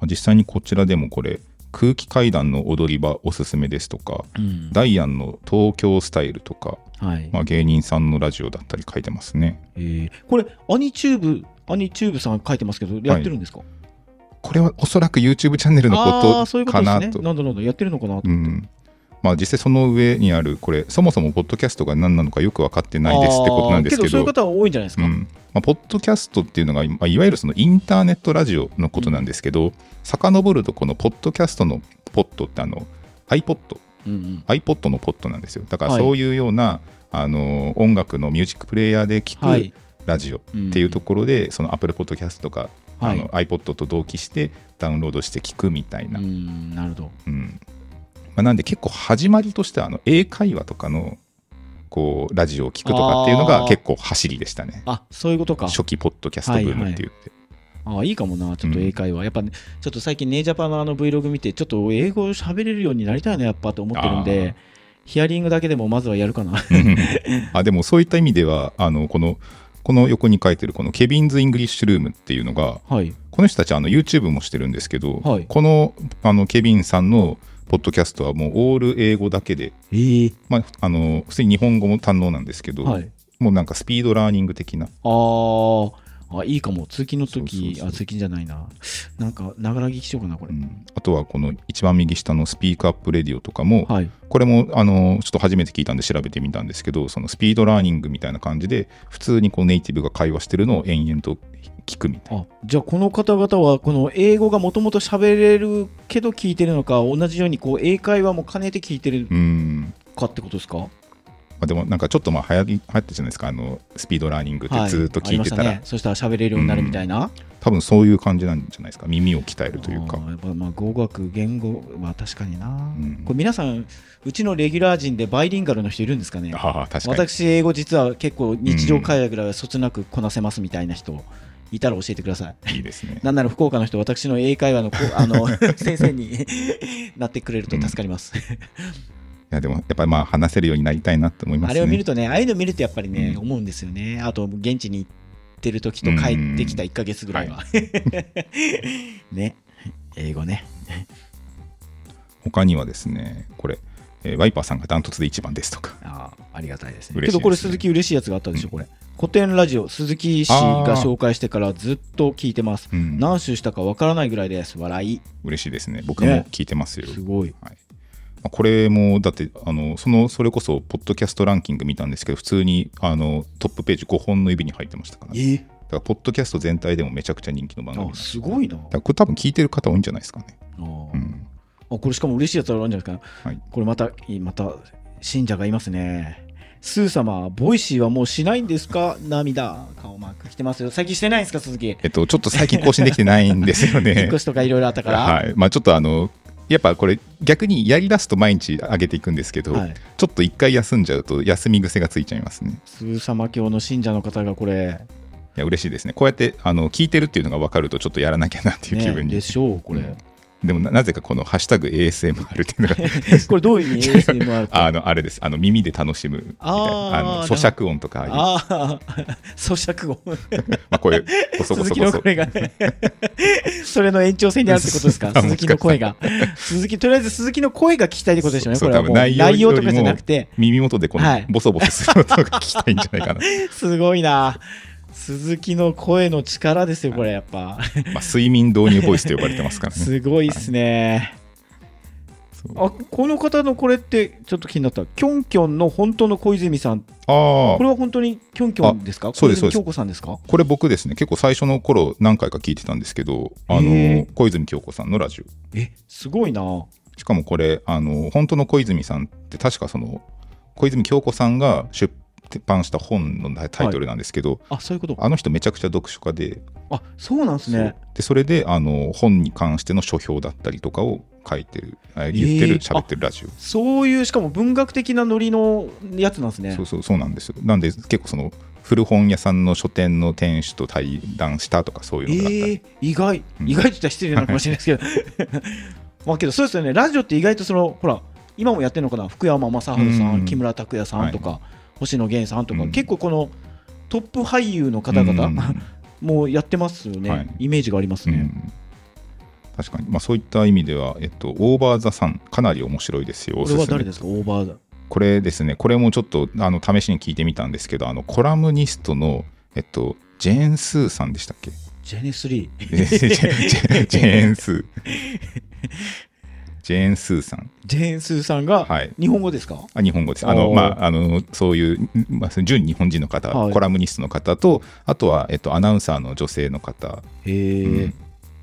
[SPEAKER 3] あ実際にこちらでもこれ空気階段の踊り場おすすめですとか
[SPEAKER 4] うん。
[SPEAKER 3] ダイアンの東京スタイルとか、
[SPEAKER 4] はい。
[SPEAKER 3] まあ、芸人さんのラジオだったり書いてますね。
[SPEAKER 4] えーこれアニチューブアニチューブさん書いてますけどやってるんですか、
[SPEAKER 3] これはおそらく YouTube チャンネルの
[SPEAKER 4] ああーそういう
[SPEAKER 3] ことかなと
[SPEAKER 4] ことですね。なんだなんだやってるのかなと
[SPEAKER 3] う
[SPEAKER 4] 思って、
[SPEAKER 3] んまあ、実際その上にあるこれそもそもポッドキャストが何なのかよく分かってないですってことなんですけど
[SPEAKER 4] そういう方は多いんじゃないですか、
[SPEAKER 3] うん。まあ、ポッドキャストっていうのが、まあ、いわゆるそのインターネットラジオのことなんですけど、遡るとこのポッドキャストのポッドってあの iPod
[SPEAKER 4] うんうん、
[SPEAKER 3] iPod のポッドなんですよ。だから
[SPEAKER 4] はい。
[SPEAKER 3] そういうような、あの音楽のミュージックプレイヤーで聞
[SPEAKER 4] はい。
[SPEAKER 3] くラジオっていうところで、その Apple Podcast とか、
[SPEAKER 4] はい。
[SPEAKER 3] あの iPod と同期してダウンロードして聞くみたいな、
[SPEAKER 4] う
[SPEAKER 3] うん
[SPEAKER 4] んなるほど
[SPEAKER 3] まあ、なんで結構始まりとしてはあの英会話とかのこうラジオを聞くとかっていうのが結構走りでしたね。
[SPEAKER 4] あそういうことか。
[SPEAKER 3] 初期ポッドキャストブームって言って、
[SPEAKER 4] あいいかもなちょっと英会話、やっぱねちょっと最近ネイジャパンのあの Vlog 見てちょっと英語喋れるようになりたいなやっぱと思ってるんでヒアリングだけでもまずはやるかな。
[SPEAKER 3] あでもそういった意味ではあのこのこの横に書いてるこのケビンズ・イングリッシュルームっていうのが
[SPEAKER 4] はい。
[SPEAKER 3] この人たちあの YouTube もしてるんですけど、
[SPEAKER 4] はい。
[SPEAKER 3] このあのケビンさんのポッドキャストはもうオール英語だけで、
[SPEAKER 4] え。ー、
[SPEAKER 3] まあ、あの普通に日本語も堪能なんですけど、
[SPEAKER 4] はい。
[SPEAKER 3] もうなんかスピードラーニング的な。
[SPEAKER 4] あー。あいいかも。通勤の時
[SPEAKER 3] そう。
[SPEAKER 4] あ通勤じゃないな。なんかながら聞きしようかなこれ、
[SPEAKER 3] うん。あとはこの一番右下のスピークアップレディオとかも、
[SPEAKER 4] はい。
[SPEAKER 3] これもあのちょっと初めて聞いたんで調べてみたんですけどそのスピードラーニングみたいな感じで普通にこうネイティブが会話してるのを延々と聞くみたいな。
[SPEAKER 4] あじゃあこの方々はこの英語がもともと喋れるけど聞いてるのか同じようにこう英会話も兼ねて聞いてる
[SPEAKER 3] うん。
[SPEAKER 4] かってことですか？
[SPEAKER 3] あ、でもなんかちょっとまあ流行り流行ったじゃないですか。あのスピードラーニングってずっと聞いてたら、
[SPEAKER 4] はいたね、そしたら喋れるようになるみたいな、
[SPEAKER 3] 多分そういう感じなんじゃないですか。耳を鍛えるというか。
[SPEAKER 4] やっぱまあ語学言語まあ確かにな、
[SPEAKER 3] ん。
[SPEAKER 4] これ皆さんうちのレギュラー陣でバイリンガルの人いるんですかね？
[SPEAKER 3] ああ確かに。
[SPEAKER 4] 私英語実は結構日常会話ぐらいはそつなくこなせますみたいな人いたら教えてください。
[SPEAKER 3] いいですね。
[SPEAKER 4] なんなら福岡の人私の英会話のこ あの先生に なってくれると助かります、
[SPEAKER 3] いやでもやっぱりまあ話せるようになりたいなと思いますね。
[SPEAKER 4] あれを見るとねああいうの見るとやっぱりね、
[SPEAKER 3] うん。
[SPEAKER 4] 思うんですよね。あと現地に行ってる時と帰ってきた1ヶ月ぐらいは、ね。英語ね。
[SPEAKER 3] 他にはですねこれ、えーワイパーさんがダントツで1番ですとか。
[SPEAKER 4] ああありがたいですね。
[SPEAKER 3] 嬉しいですね。
[SPEAKER 4] けどこれ鈴木嬉しいやつがあったでしょ、これ。古典ラジオ鈴木氏が紹介してからずっと聞いてます。
[SPEAKER 3] うん。
[SPEAKER 4] 何周したかわからないぐらいです。笑い。
[SPEAKER 3] 嬉しいですね。僕も聞いてますよ、
[SPEAKER 4] すごい。
[SPEAKER 3] はい。まあこれもだってあのそのそれこそポッドキャストランキング見たんですけど普通にあのトップページ5本の指に入ってましたから、ね、
[SPEAKER 4] え
[SPEAKER 3] だからポッドキャスト全体でもめちゃくちゃ人気の番組す
[SPEAKER 4] すごいな。
[SPEAKER 3] これ多分聞いてる方多いんじゃないですかね、うん。
[SPEAKER 4] あこれしかも嬉しいやつあるんじゃないですか、
[SPEAKER 3] はい。
[SPEAKER 4] これまたまた信者がいますね。スー様ボイシーはもうしないんですか？涙。顔マーク来てますよ。最近してないんですか鈴木？
[SPEAKER 3] えっと、ちょっと最近更新できてないんですよ
[SPEAKER 4] 引っ越しとかいろいろあったから、
[SPEAKER 3] はい。まあ、ちょっとあのやっぱこれ逆にやりだすと毎日上げていくんですけど、
[SPEAKER 4] はい。
[SPEAKER 3] ちょっと一回休んじゃうと休み癖がついちゃいますね。
[SPEAKER 4] スー様教の信者の方がこれ。
[SPEAKER 3] いや嬉しいですね。こうやってあの聞いてるっていうのが分かるとちょっとやらなきゃなっていう気分に。
[SPEAKER 4] でしょうこれ、
[SPEAKER 3] うんでもななぜかこの「ハッシュタグ #ASMR」っていうのが
[SPEAKER 4] これどういう意味？ASMR
[SPEAKER 3] あのあれです。あの耳で楽しむ。みたいな
[SPEAKER 4] あ
[SPEAKER 3] の咀嚼音とかああ
[SPEAKER 4] 咀嚼音。
[SPEAKER 3] まあ、こういうこそこ
[SPEAKER 4] 鈴
[SPEAKER 3] そこそ
[SPEAKER 4] 木の声がね。それの延長線にあるってことですか？
[SPEAKER 3] あ
[SPEAKER 4] 鈴木の声が。鈴木とりあえず鈴木の声が聞きたいってことでしょうねこれはもう。内容とかじゃなくて。
[SPEAKER 3] 耳元でこ
[SPEAKER 4] はい。
[SPEAKER 3] のボソボソする音が聞きたいんじゃないかな、
[SPEAKER 4] すごいな鈴木の声の力ですよこれやっぱ。
[SPEAKER 3] まあ、睡眠導入ボイスと呼ばれてますからね。
[SPEAKER 4] すごいっすね。あこの方のこれってちょっと気になった。キョンキョンの本当の小泉さん。
[SPEAKER 3] ああ
[SPEAKER 4] これは本当にキョンキョンですか？
[SPEAKER 3] あそうです
[SPEAKER 4] 京子さんですか？
[SPEAKER 3] これ僕ですね。結構最初の頃何回か聞いてたんですけどあ
[SPEAKER 4] へ
[SPEAKER 3] の
[SPEAKER 4] ー。
[SPEAKER 3] 小泉京子さんのラジオ。
[SPEAKER 4] えすごいな。
[SPEAKER 3] しかもこれあの本当の小泉さんって確かその小泉京子さんが出版した本のタイトルなんですけど、
[SPEAKER 4] あそういうこと？
[SPEAKER 3] あの人めちゃくちゃ読書家で。
[SPEAKER 4] あそうなんですね。
[SPEAKER 3] でそれであの本に関しての書評だったりとかを書いてるあ言ってる
[SPEAKER 4] えー
[SPEAKER 3] 喋ってるラジオ、
[SPEAKER 4] そういうしかも文学的なノリのやつなんですね。
[SPEAKER 3] そうそうそうなんですよ。なんで結構その古本屋さんの書店の店主と対談したとかそういうのがあったり、
[SPEAKER 4] えー、意外、
[SPEAKER 3] うん。
[SPEAKER 4] 意外って言ったら失礼なのかもしれないですけど。まあけどそうですよね。ラジオって意外とそのほら今もやってるのかな？福山雅治さん、
[SPEAKER 3] うん
[SPEAKER 4] 木村拓哉さんとか、星野源さんとか、
[SPEAKER 3] うん。
[SPEAKER 4] 結構このトップ俳優の方々、
[SPEAKER 3] うん。
[SPEAKER 4] もうやってますよね、
[SPEAKER 3] はい。
[SPEAKER 4] イメージがありますね、
[SPEAKER 3] うん。確かに、まあ、そういった意味では、えっと、オーバー・ザ・サンかなり面白いですよお
[SPEAKER 4] これは誰ですか？オーバーだ
[SPEAKER 3] これですね。これもちょっとあの試しに聞いてみたんですけどあのコラムニストの、えっと、ジェーン・スーさんでしたっけ？
[SPEAKER 4] ジェネスリ
[SPEAKER 3] ジェジェジェジェーン・スー ジェーン・スーさん。
[SPEAKER 4] ジェーンスーさんが
[SPEAKER 3] はい。
[SPEAKER 4] 日本語ですか、
[SPEAKER 3] あ日本語です。あの、まあ、あのそういう、まあ、純日本人の方、
[SPEAKER 4] はい。
[SPEAKER 3] コラムニストの方とあとは、えっと、アナウンサーの女性の方。
[SPEAKER 4] へえ、
[SPEAKER 3] うん。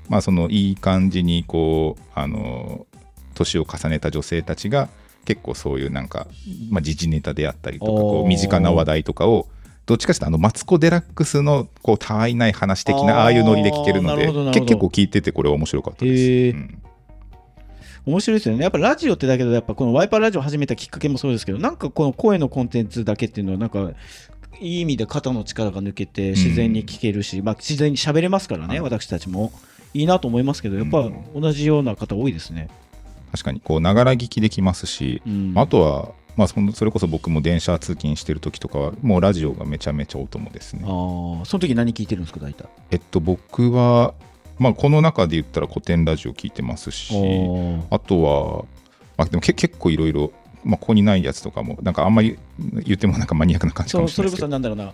[SPEAKER 3] まあ、そのいい感じにこうあの年を重ねた女性たちが結構そういうなんか、まあ、時事ネタであったりとかこう身近な話題とかをどっちかというとあのマツコ・デラックスのこうたわいない話的な
[SPEAKER 4] あー。
[SPEAKER 3] ああいうノリで聞けるので結構聞いててこれ面白かったです。うん
[SPEAKER 4] 面白いですよね。やっぱラジオってだけど、やっぱこのワイパーラジオ始めたきっかけもそうですけど、なんかこの声のコンテンツだけっていうのは、なんか、いい意味で肩の力が抜けて自然に聞けるし、まあ自然に喋れますからね、
[SPEAKER 3] はい
[SPEAKER 4] 私たちも。いいなと思いますけど、やっぱ同じような方多いですね。
[SPEAKER 3] 確かにこうながら聞きできますし、
[SPEAKER 4] うん、
[SPEAKER 3] あとは、まあ、そのそれこそ僕も電車通勤してる時とかはもうラジオがめちゃめちゃお供ですね。
[SPEAKER 4] あーその時何聞いてるんですか、大体？
[SPEAKER 3] えっと僕は、まあ、この中で言ったら古典ラジオ聞いてますしあとは、まあ、でもけ結構いろいろ、まあ、ここにないやつとかもなんかあんまり言ってもなんかマニアックな感じか
[SPEAKER 4] そうそれこ
[SPEAKER 3] もしれないですけど。
[SPEAKER 4] そな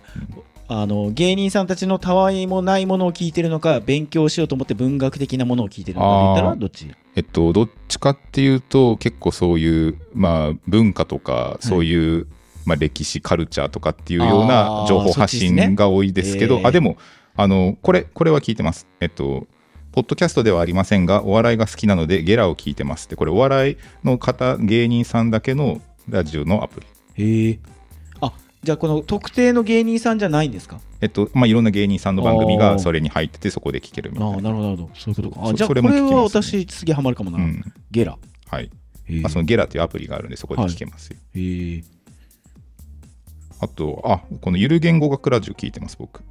[SPEAKER 4] んだろうな、あの芸人さんたちのたわいもないものを聞いてるのか、勉強しようと思って文学的なものを聞いてるのかで言ったらどっち？
[SPEAKER 3] えっと、どっちかっていうと結構そういう、まあ、文化とかそういう、まあ、歴史カルチャーとかっていうよう
[SPEAKER 4] あ
[SPEAKER 3] な
[SPEAKER 4] ー
[SPEAKER 3] 情報発信が多いですけど、
[SPEAKER 4] えー。
[SPEAKER 3] あでもあのこれこれは聞いてます。えっとポッドキャストではありませんが、お笑いが好きなのでゲラを聞いてますって、これお笑いの方、芸人さんだけのラジオのアプリ。
[SPEAKER 4] へえ。じゃあこの特定の芸人さんじゃないんですか？
[SPEAKER 3] えっとまあ、いろんな芸人さんの番組がそれに入っててそこで聞けるみたいな。
[SPEAKER 4] ああなるほどなるほど。そういうことか。
[SPEAKER 3] そ
[SPEAKER 4] あじゃあこ
[SPEAKER 3] それ
[SPEAKER 4] は私次ハマるかもな、
[SPEAKER 3] うん。
[SPEAKER 4] ゲラ。
[SPEAKER 3] はい。まあ、そのゲラっていうアプリがあるんでそこで聞けますよ、
[SPEAKER 4] へえ。
[SPEAKER 3] あとあこのゆる言語学ラジオ聞いてます僕。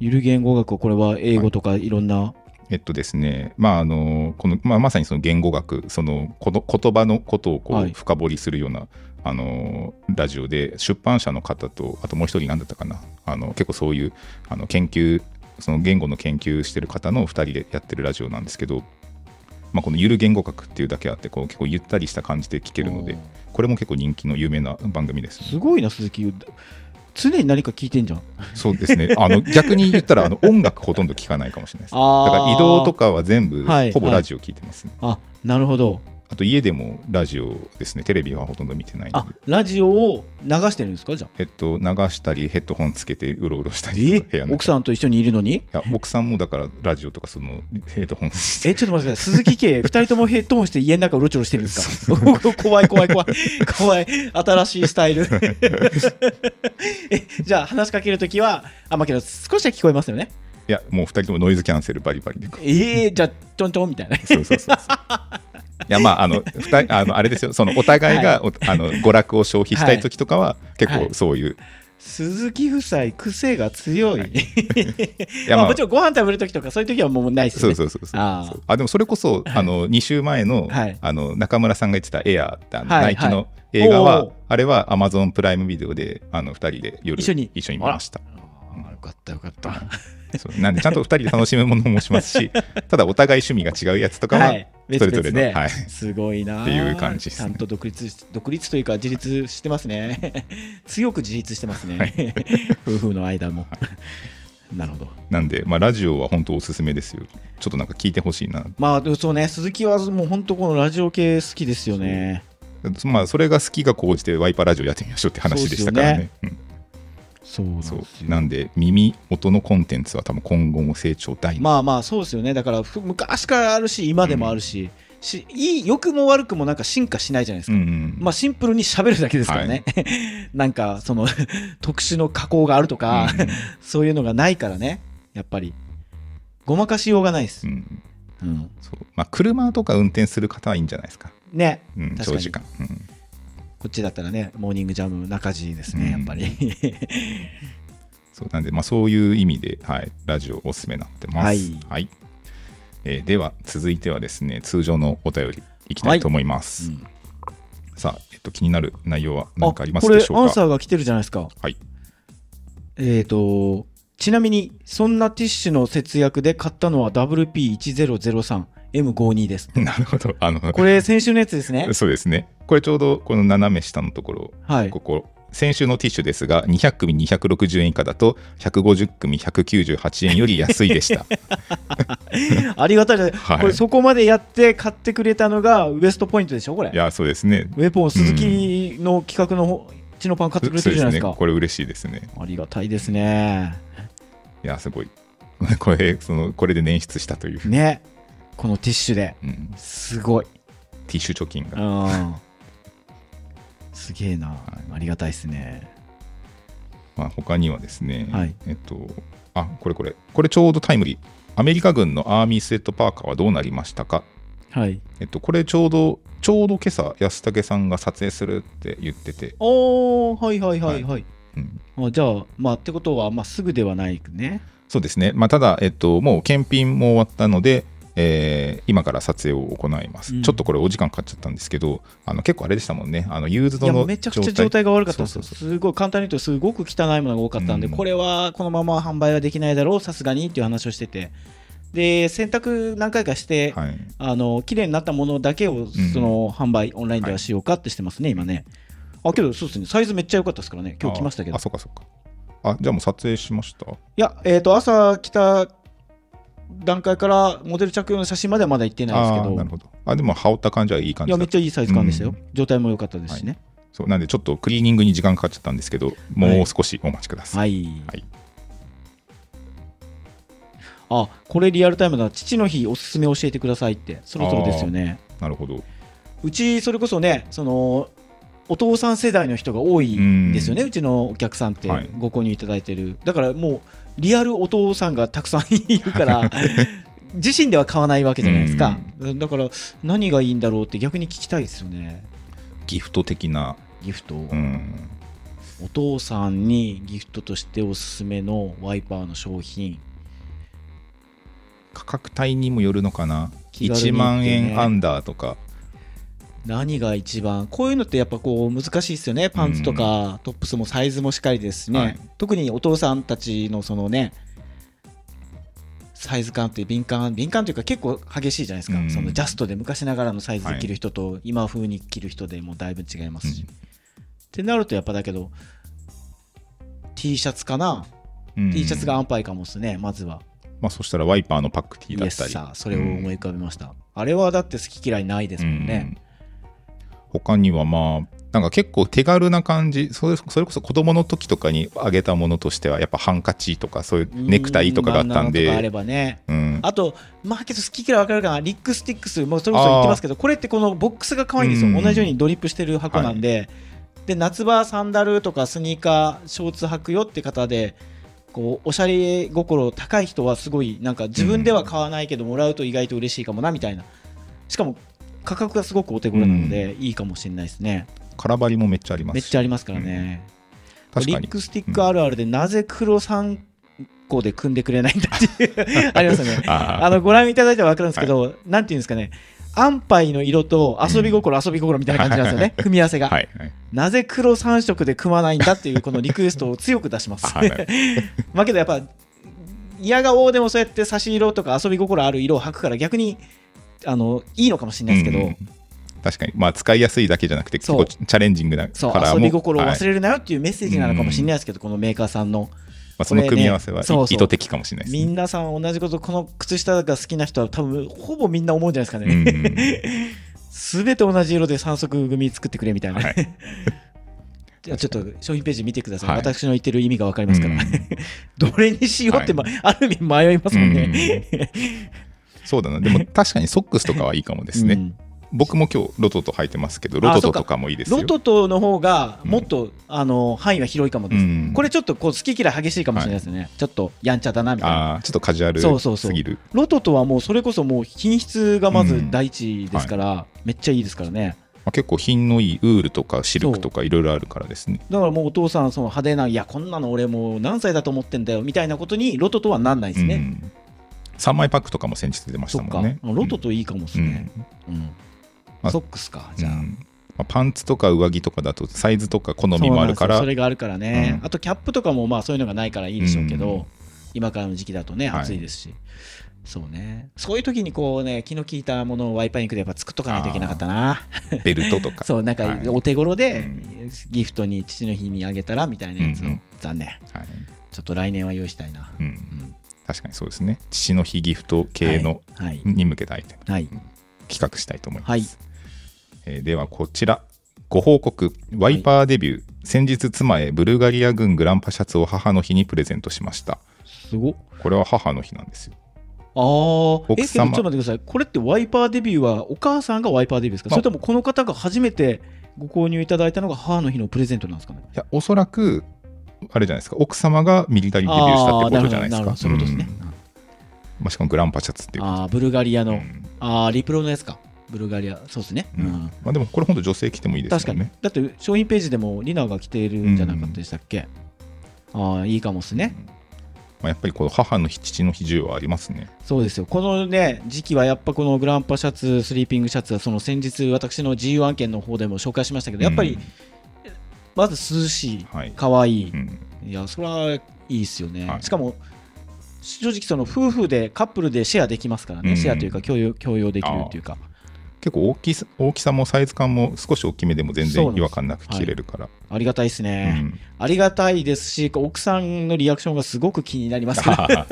[SPEAKER 4] ゆる言語学これは英語とかいろんな、
[SPEAKER 3] えっとですね、まああのこのまあ、まさにその言語学、そのこの言葉のことをこ
[SPEAKER 4] はい。
[SPEAKER 3] う深掘りするような、あのラジオで、出版社の方と、あともう一人、なんだったかな、あの結構そういうあの研究、その言語の研究してる方の2人でやってるラジオなんですけど、まあ、このゆる言語学っていうだけあって、こう結構ゆったりした感じで聞けるので、これも結構人気の有名な番組ですね。
[SPEAKER 4] すごいな鈴木常に何か聞いてんじゃん
[SPEAKER 3] そうですね。あの逆に言ったらあの 音楽ほとんど聞かないかもしれないです。だから移動とかは全部
[SPEAKER 4] はい
[SPEAKER 3] ほぼラジオ聞いてますね。
[SPEAKER 4] あなるほど
[SPEAKER 3] あと家でもラジオですね。テレビはほとんど見てないの
[SPEAKER 4] あ
[SPEAKER 3] で。
[SPEAKER 4] ラジオを流してるんですか？じゃあ。
[SPEAKER 3] えっと、流したりヘッドホンつけてうろうろしたり。部屋
[SPEAKER 4] 奥さんと一緒にいるのに？
[SPEAKER 3] いや奥さんもだからラジオとかそのヘッドホン
[SPEAKER 4] えちょっと待ってください。鈴木家 二人ともヘッドホンして家の中うろちょろしてるんですか？怖い怖い怖い怖い。新しいスタイル。えじゃあ話しかけるときはあまあけど少しは聞こえますよね。
[SPEAKER 3] いやもう二人ともノイズキャンセルバリバリで。
[SPEAKER 4] ええじゃあちょんちょんみたいな。
[SPEAKER 3] そうそうそうそういやまああの二人あのあれですよ。そのお互いが、おあの娯楽を消費したい時とかは、結
[SPEAKER 4] はい。
[SPEAKER 3] 構そういう、
[SPEAKER 4] 鈴木夫妻癖が強い、
[SPEAKER 3] はい。いやまあ
[SPEAKER 4] まあ。もちろんご飯食べるときとかそういうときはもうないですね。
[SPEAKER 3] うそうそうそう。そう。あでもそれこそあの2週前の,、
[SPEAKER 4] はい。
[SPEAKER 3] あの中村さんが言ってた「エアーってあの
[SPEAKER 4] はい
[SPEAKER 3] ナイキの映画は、あれはアマゾンプライムビデオであの2人で夜
[SPEAKER 4] 一緒に。
[SPEAKER 3] 一緒に見ました。
[SPEAKER 4] よかったよかった
[SPEAKER 3] なんでちゃんと2人で楽しむものもしますし ただお互い趣味が違うやつとかは、
[SPEAKER 4] はい。
[SPEAKER 3] それぞれの、
[SPEAKER 4] 別々で
[SPEAKER 3] はい、
[SPEAKER 4] すごいな。
[SPEAKER 3] っていう感じですね。
[SPEAKER 4] ちゃんと独立し独立というか自立してますね。強く自立してますね、夫婦の間も、なるほど。
[SPEAKER 3] なんで、まあ、ラジオは本当おすすめですよ。ちょっとなんか聞いてほしいな。
[SPEAKER 4] まあそうね。鈴木はもう本当このラジオ系好きですよね。
[SPEAKER 3] まあそれが好きが高じてワイパーラジオやってみましょうって話でしたからね。
[SPEAKER 4] そうなん
[SPEAKER 3] うん
[SPEAKER 4] ですよ。
[SPEAKER 3] そうなんで耳音のコンテンツは多分今後も成長大
[SPEAKER 4] まあまあそうですよね。だからふ昔からあるし今でもあるし,、しいい良くも悪くもなんか進化しないじゃないですか、
[SPEAKER 3] うんうん。
[SPEAKER 4] まあシンプルに喋るだけですからね、なんかその 特殊の加工があるとか、
[SPEAKER 3] うん
[SPEAKER 4] そういうのがないからね。やっぱり。ごまかしようがないです。
[SPEAKER 3] う、ん
[SPEAKER 4] うん。
[SPEAKER 3] そう。まあ、車とか運転する方はいいんじゃないですか、
[SPEAKER 4] ね。
[SPEAKER 3] うん、長時間、うん
[SPEAKER 4] こっちだったらねモーニングジャム中地ですね、
[SPEAKER 3] うん。
[SPEAKER 4] やっぱり。
[SPEAKER 3] そうなんで、まあ、そういう意味で、はい、ラジオおすすめになってます。
[SPEAKER 4] はい。
[SPEAKER 3] えーでは、続いてはですね、通常のお便りい。きたいと思います。
[SPEAKER 4] うん。
[SPEAKER 3] さあ、えっと、気になる内容は
[SPEAKER 4] あ
[SPEAKER 3] 何かありますでしょうか？
[SPEAKER 4] アンサーが来てるじゃないですか。
[SPEAKER 3] はい。
[SPEAKER 4] えっ、とちなみにそんなティッシュの節約で買ったのは WP1003M52 です
[SPEAKER 3] なるほど。あの、
[SPEAKER 4] これ先週のやつですね
[SPEAKER 3] そうですね。これちょうどこの斜め下のところ、
[SPEAKER 4] はい
[SPEAKER 3] ここ、先週のティッシュですが、200組260円以下だと、150組198円より安いでした。
[SPEAKER 4] ありがたいです、
[SPEAKER 3] はい
[SPEAKER 4] これそこまでやって買ってくれたのがウエストポイントでしょこれ
[SPEAKER 3] いや、そうですね。
[SPEAKER 4] ウェポン鈴木の企画のチノパン買ってくれてるじゃないですか
[SPEAKER 3] そうね。これ嬉しいですね。
[SPEAKER 4] ありがたいですね
[SPEAKER 3] いや、すごい。これ、その、これで捻出したという。
[SPEAKER 4] ねこのティッシュで。
[SPEAKER 3] うん、
[SPEAKER 4] すごい。
[SPEAKER 3] ティッシュ貯金が。
[SPEAKER 4] うん。すげえな、ありがたいですね。
[SPEAKER 3] まあ、他にはですね、
[SPEAKER 4] はい。
[SPEAKER 3] えっと、あ、これこれ、これちょうどタイムリー。アメリカ軍のアーミースウェットパーカーはどうなりましたか？
[SPEAKER 4] はい。
[SPEAKER 3] えっと、これちょうど、ちょうど今朝、安武さんが撮影するって言ってて、
[SPEAKER 4] おーはいはいはいはい、
[SPEAKER 3] うん。
[SPEAKER 4] あじゃあまあってことはまあすぐではないね。
[SPEAKER 3] そうですね、まあ、ただ、えっと、もう検品も終わったので、えー今から撮影を行います、
[SPEAKER 4] うん。
[SPEAKER 3] ちょっとこれお時間かかっちゃったんですけどあの結構あれでしたもんね。あのユーズドの
[SPEAKER 4] めちゃくちゃ状態。が悪かったんですよ。
[SPEAKER 3] そうそう
[SPEAKER 4] すごい簡単に言うとすごく汚いものが多かったんで、
[SPEAKER 3] うん。
[SPEAKER 4] これはこのまま販売はできないだろう。さすがにっていう話をしてて。で洗濯何回かして、
[SPEAKER 3] はい、
[SPEAKER 4] あの綺麗になったものだけをその販売、オンラインではしようかってしてますね、今ね。あけどそうですね、サイズめっちゃ良かったですからね、今日来ましたけど。
[SPEAKER 3] あそうかそうか。あ、じゃあもう撮影しました？
[SPEAKER 4] や、えっ、と、朝来た段階からモデル着用の写真まではまだ行ってないですけど、
[SPEAKER 3] なるほど。あ、でも羽織った感じはいい感
[SPEAKER 4] いや、めっちゃいいサイズ感でしたよ。
[SPEAKER 3] うん
[SPEAKER 4] 状態も良かったですしね。
[SPEAKER 3] そうなんでちょっとクリーニングに時間かかっちゃったんですけど、もう少しお待ちください。
[SPEAKER 4] はい。
[SPEAKER 3] はい
[SPEAKER 4] あ、これリアルタイムだ。父の日おすすめ教えてくださいって、そろそろですよね。
[SPEAKER 3] なるほど。
[SPEAKER 4] うち、それこそね、その、お父さん世代の人が多いんですよね、
[SPEAKER 3] う
[SPEAKER 4] うちのお客さんって
[SPEAKER 3] はい
[SPEAKER 4] ご購入いただいてる、だからもうリアルお父さんがたくさんいるから 自身では買わないわけじゃないですか、だから何がいいんだろうって逆に聞きたいですよね。
[SPEAKER 3] ギフト的な、
[SPEAKER 4] ギフト、
[SPEAKER 3] うん、
[SPEAKER 4] お父さんにギフトとしておすすめのワイパーの商品。
[SPEAKER 3] 価格帯にもよるのかな、
[SPEAKER 4] 気軽に
[SPEAKER 3] 1万円アンダーとか、
[SPEAKER 4] 何が一番こういうのってやっぱこう難しいですよね。パンツとかトップスもサイズもしっかりですしね、
[SPEAKER 3] はい。
[SPEAKER 4] 特にお父さんたちのそのねサイズ感って敏感敏感というか結構激しいじゃないですか、
[SPEAKER 3] うん。
[SPEAKER 4] そのジャストで昔ながらのサイズで着る人と今風に着る人でもだいぶ違いますし、
[SPEAKER 3] うん。
[SPEAKER 4] ってなるとやっぱだけど T シャツかな、
[SPEAKER 3] うん。
[SPEAKER 4] T シャツが安牌かもですねまずは。
[SPEAKER 3] まあ、そしたらワイパーのパック T だったり、
[SPEAKER 4] さそれを思い浮かべました、あれはだって好き嫌いないですもんね、
[SPEAKER 3] うん他にはまあなんか結構手軽な感じ。それそれこそ子供の時とかにあげたものとしてはやっぱハンカチとかそういうネクタイとかがあったんで、
[SPEAKER 4] ばね。
[SPEAKER 3] うん、
[SPEAKER 4] あと、まあ、けど好き嫌い分かるかな、リックスティックス、もうそれこそ言ってますけど、これってこのボックスが可愛いんですよ、
[SPEAKER 3] うん。
[SPEAKER 4] 同じようにドリップしてる箱なんで、で夏場、サンダルとかスニーカー、ショーツ履くよって方で、こうおしゃれ心高い人はすごい、なんか自分では買わないけど、もらうと意外と嬉しいかもなみたいな、しかも価格がすごくお手頃なので、いいかもしれないですね、
[SPEAKER 3] 空張りもめっちゃあります。
[SPEAKER 4] めっちゃありますからね。
[SPEAKER 3] 確かに。
[SPEAKER 4] リックスティックあるあるで、なぜ黒3個で組んでくれないんだっていう ありますよね。
[SPEAKER 3] あ
[SPEAKER 4] のご覧いただいては分かるんですけど、なんていうんですかね、安牌の色と遊び心、遊び心みたいな感じなんですよね、組み合わせが。
[SPEAKER 3] はい。はい。
[SPEAKER 4] なぜ黒3色で組まないんだっていうこのリクエストを強く出します。
[SPEAKER 3] はい。
[SPEAKER 4] まあけどやっぱ、嫌顔でもそうやって差し色とか遊び心ある色を履くから逆にあのいいのかもしれないですけど、
[SPEAKER 3] うん確かにまあ使いやすいだけじゃなくて結構チャレンジングな
[SPEAKER 4] そう
[SPEAKER 3] カラーも
[SPEAKER 4] 遊び心を
[SPEAKER 3] はい
[SPEAKER 4] 忘れるなよっていうメッセージなのかもしれないですけど、このメーカーさんの。
[SPEAKER 3] まあ、その組み合わせは
[SPEAKER 4] ね
[SPEAKER 3] 意図的かもしれないですね。
[SPEAKER 4] 皆さん同じこと、この靴下が好きな人は多分ほぼみんな思うんじゃないですか
[SPEAKER 3] う
[SPEAKER 4] ね。
[SPEAKER 3] ん
[SPEAKER 4] すべて同じ色で3足組作ってくれみたいな。
[SPEAKER 3] はい
[SPEAKER 4] じゃあちょっと商品ページ見てください。
[SPEAKER 3] はい
[SPEAKER 4] 私の言ってる意味が分かりますから。
[SPEAKER 3] うん
[SPEAKER 4] どれにしようって、まある意味迷いますもんね。
[SPEAKER 3] そうだな。でも 確かにソックスとかはいいかもですね、
[SPEAKER 4] うん。
[SPEAKER 3] 僕も今日ロトと履いてますけどロトトとかもいいですよ。
[SPEAKER 4] ロトトの方がもっと、あの範囲は広いかもです。
[SPEAKER 3] うん。
[SPEAKER 4] これちょっとこう好き嫌い激しいかもしれないですね。ちょっっとやんちゃだなみたいな。
[SPEAKER 3] ちょっとカジュアル
[SPEAKER 4] そうそうそう。
[SPEAKER 3] すぎる。
[SPEAKER 4] ロトトはもうそれこそもう品質がまず第一ですから、めっちゃいいですからね。
[SPEAKER 3] まあ、結構品のいいウールとかシルクとかいろいろあるからですね。
[SPEAKER 4] だからもうお父さん、その派手な、いや、こんなの俺もう何歳だと思ってんだよみたいなことに、ロトとはなんないですね。
[SPEAKER 3] うん、3枚パックとかも先日出ましたもんね。
[SPEAKER 4] ロトといいかもです
[SPEAKER 3] うん。
[SPEAKER 4] ね。うん。
[SPEAKER 3] まあ
[SPEAKER 4] ソックスか、じゃあ。
[SPEAKER 3] パンツとか上着とかだとサイズとか好みもあるから。
[SPEAKER 4] それがあるからね、
[SPEAKER 3] うん。
[SPEAKER 4] あとキャップとかもまあそういうのがないからいいでしょうけど、
[SPEAKER 3] うん。
[SPEAKER 4] 今からの時期だとね、
[SPEAKER 3] はい。
[SPEAKER 4] 暑いですし、そうね、そういう時にこうね、気の利いたものをワイパーインクでやっぱ作っとかないといけなかったな。
[SPEAKER 3] ベルトとか。
[SPEAKER 4] そう、なんか
[SPEAKER 3] はい。
[SPEAKER 4] お手頃で
[SPEAKER 3] うん。
[SPEAKER 4] ギフトに父の日にあげたらみたいなやつを、
[SPEAKER 3] うんうん。
[SPEAKER 4] 残念。
[SPEAKER 3] はい。
[SPEAKER 4] ちょっと来年は用意したいな。
[SPEAKER 3] うん。
[SPEAKER 4] うん
[SPEAKER 3] 確かにそうですね。父の日ギフト系の、
[SPEAKER 4] はい。
[SPEAKER 3] に向けたアイテム。
[SPEAKER 4] はい。
[SPEAKER 3] 企画したいと思います、
[SPEAKER 4] はい。
[SPEAKER 3] えーではこちら。ご報告。ワイパーデビュー、先日妻へブルガリア軍グランパシャツを母の日にプレゼントしました。
[SPEAKER 4] すごっ。
[SPEAKER 3] これは母の日なんですよ。
[SPEAKER 4] ああ、え、ちょっと待ってください。これってワイパーデビューはお母さんがワイパーデビューですか？
[SPEAKER 3] あ。
[SPEAKER 4] それともこの方が初めてご購入いただいたのが母の日のプレゼントなんですかね？
[SPEAKER 3] いやおそらくあれじゃないですか。奥様がミリタリーデビューしたってことじゃないですか。
[SPEAKER 4] そういうことですね。
[SPEAKER 3] うんまあ、しかもグランパシャツっていう
[SPEAKER 4] ああ、ブルガリアの、
[SPEAKER 3] うん。
[SPEAKER 4] ああ、リプロのやつか。ブルガリア、そうですね。うん。
[SPEAKER 3] うん。まあ、でもこれ本当女性着てもいいです
[SPEAKER 4] 確かに。だって商品ページでもリナが着ているんじゃなかったでしたっけ、ああ、いいかもですね。
[SPEAKER 3] まあ、やっぱりこう母の日父の日需要はありますね。
[SPEAKER 4] そうですよ。このね、時期はやっぱこのグランパシャツ、スリーピングシャツは、その先日私の自由案件の方でも紹介しましたけど、やっぱり、まず涼しい、
[SPEAKER 3] はい。
[SPEAKER 4] かわい。い
[SPEAKER 3] うん、うん
[SPEAKER 4] いや、それはいいですよね。
[SPEAKER 3] はい。
[SPEAKER 4] しかも、正直、その夫婦で、カップルでシェアできますからね、
[SPEAKER 3] うん。
[SPEAKER 4] シェアというか共用、共用できるっていうか、
[SPEAKER 3] 結構大きさ大きさもサイズ感も少し大きめでも全然違和感なく着れるから。
[SPEAKER 4] ありがたいです
[SPEAKER 3] う
[SPEAKER 4] ね、
[SPEAKER 3] ん。
[SPEAKER 4] ありがたいですし、奥さんのリアクションがすごく気になりますから、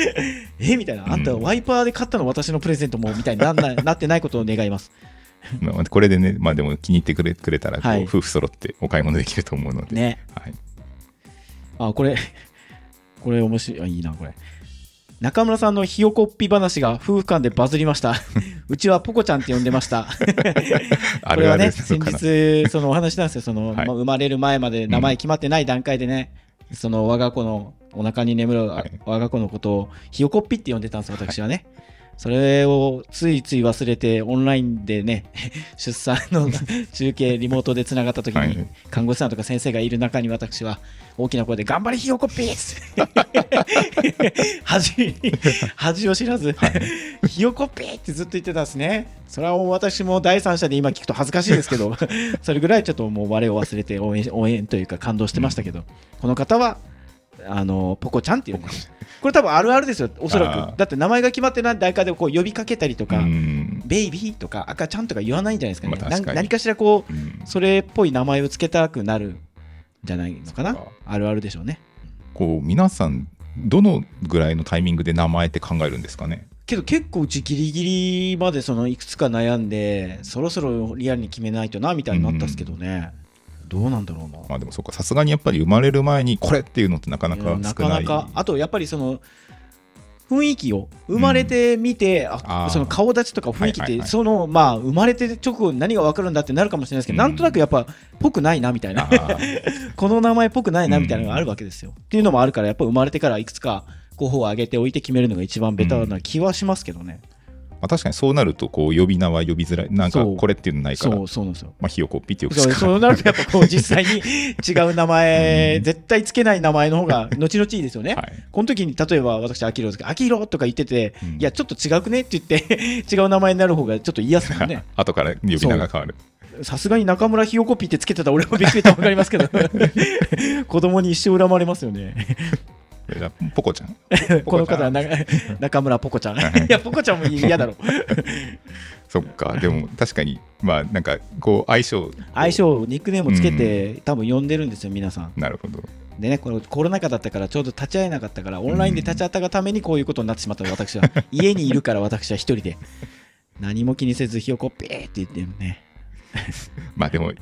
[SPEAKER 4] えみたいな、あんた、
[SPEAKER 3] うん
[SPEAKER 4] ワイパーで買ったの私のプレゼントもみたいになんな なってないことを願います。
[SPEAKER 3] まあこれでねまあでも気に入ってくれくれたら
[SPEAKER 4] はい
[SPEAKER 3] 夫婦揃ってお買い物できると思うので、
[SPEAKER 4] ね。
[SPEAKER 3] はい、
[SPEAKER 4] あ、これ、これ面白い。あいいな、これ。中村さんのひよこっぴ話が夫婦間でバズりました。うちはポコちゃんって呼んでました。
[SPEAKER 3] あ
[SPEAKER 4] これはね、先日、そのお話なんですよ、その、
[SPEAKER 3] はい
[SPEAKER 4] まあ生まれる前まで名前決まってない段階でね、その我が子のお腹に眠る、
[SPEAKER 3] はい
[SPEAKER 4] 我が子のことをひよこっぴって呼んでたんです、私はね。それをついつい忘れて、オンラインでね、出産の 中継、リモートでつながった時に、
[SPEAKER 3] はい。
[SPEAKER 4] 看護師さんとか先生がいる中に私は、大きな声で、頑張れひよこっぴっつって 恥、恥を知らず、ひよこっぴってずっと言ってたんですね。それはもう私も第三者で今聞くと恥ずかしいですけど、それぐらいちょっともう我を忘れて応援応援というか感動してましたけど、この方は、あのポコちゃんっていうこれ多分あるあるですよ、おそらく。だって名前が決まってない段階でこう呼びかけたりとか、
[SPEAKER 3] うん
[SPEAKER 4] ベイビーとか赤ちゃんとか言わないんじゃないですかね。
[SPEAKER 3] まあ確か
[SPEAKER 4] 何かしらこう、
[SPEAKER 3] うん
[SPEAKER 4] それっぽい名前をつけたくなるんじゃないのかな。あるあるでしょうね。
[SPEAKER 3] こう皆さんどのぐらいのタイミングで名前って考えるんですかね？
[SPEAKER 4] けど結構うちギリギリまでそのいくつか悩んでそろそろリアルに決めないとなみたいになったんですけどね、どうなんだろうな。
[SPEAKER 3] まあでもそうかさすがにやっぱり生まれる前にこれっていうのってなかなか
[SPEAKER 4] うんな
[SPEAKER 3] 少な
[SPEAKER 4] かないか。あとやっぱりその雰囲気を生まれてみて、
[SPEAKER 3] あ
[SPEAKER 4] あ
[SPEAKER 3] ー。
[SPEAKER 4] その顔立ちとか雰囲気って、
[SPEAKER 3] はいはいはい。
[SPEAKER 4] そのまあ生まれて直後に何が分かるんだってなるかもしれないですけど、
[SPEAKER 3] うん。
[SPEAKER 4] なんとなくやっぱぽくないなみたいな。この名前っぽくないなみたいなのがあるわけですよ、っていうのもあるからやっぱ生まれてからいくつか候補を挙げておいて決めるのが一番ベターな気はしますけどね、
[SPEAKER 3] まあ確かにそうなるとこう呼び名は呼びづらい。なんかこれっていうのないから。
[SPEAKER 4] そうそうなんですよ。
[SPEAKER 3] まあひよこっぴってよく
[SPEAKER 4] そう
[SPEAKER 3] 使う
[SPEAKER 4] そうなるとやっぱこう実際に違う名前、
[SPEAKER 3] うん。
[SPEAKER 4] 絶対つけない名前の方が 後々いいですよね。
[SPEAKER 3] はい。
[SPEAKER 4] この時に例えば私、アキロですけど、アキロとか言ってて、
[SPEAKER 3] うん。
[SPEAKER 4] いや、ちょっと違くねって言って、違う名前になる方がちょっと言いやすいもんね。
[SPEAKER 3] 後から呼び名が変わる。
[SPEAKER 4] さすがに中村ひよこぴってつけてた俺もびっくりと分かりますけど、子供に一生恨まれますよね。
[SPEAKER 3] ポコちゃん
[SPEAKER 4] この方はな 中村ポコちゃん。いや、ポコちゃんも嫌だろ。
[SPEAKER 3] そっかでも確かにまあなんかこう相性
[SPEAKER 4] 相性、ニックネームをつけて、多分呼んでるんですよ、皆さん。
[SPEAKER 3] なるほど
[SPEAKER 4] でね、これコロナ禍だったからちょうど立ち会えなかったから、オンラインで立ち会ったがためにこういうことになってしまったの私は。家にいるから私は一人で。何も気にせず、ひよこピーって言ってるね。
[SPEAKER 3] まあでも、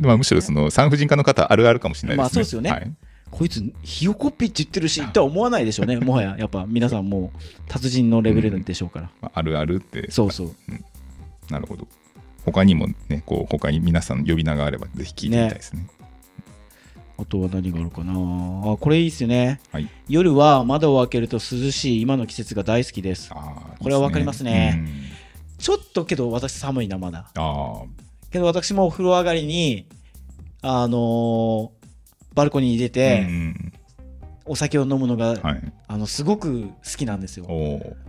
[SPEAKER 3] まあ、むしろその産婦人科の方あるあるかもしれないですね。
[SPEAKER 4] まあそうですよね
[SPEAKER 3] はい
[SPEAKER 4] こいつ、ひよこピーって言ってるし、とは思わないでしょうね。もはや、やっぱ皆さんもう達人のレベルでしょうから。
[SPEAKER 3] まああるあるって、
[SPEAKER 4] そうそう。
[SPEAKER 3] なるほど。他にもね、こう他に皆さん呼び名があればぜひ聞いてみたいですね。
[SPEAKER 4] あとは何があるかなあ、これいいっすよね。
[SPEAKER 3] はい
[SPEAKER 4] 夜は窓を開けると涼しい今の季節が大好きです。
[SPEAKER 3] あー
[SPEAKER 4] これはわかりますね
[SPEAKER 3] うん
[SPEAKER 4] ちょっとけど私寒いな、まだ。
[SPEAKER 3] あ
[SPEAKER 4] けど私もお風呂上がりに、あのーバルコニーに出
[SPEAKER 3] あ、
[SPEAKER 4] て、
[SPEAKER 3] うん
[SPEAKER 4] お酒を飲むのが、
[SPEAKER 3] はい。
[SPEAKER 4] あのすごく好きなんですよ。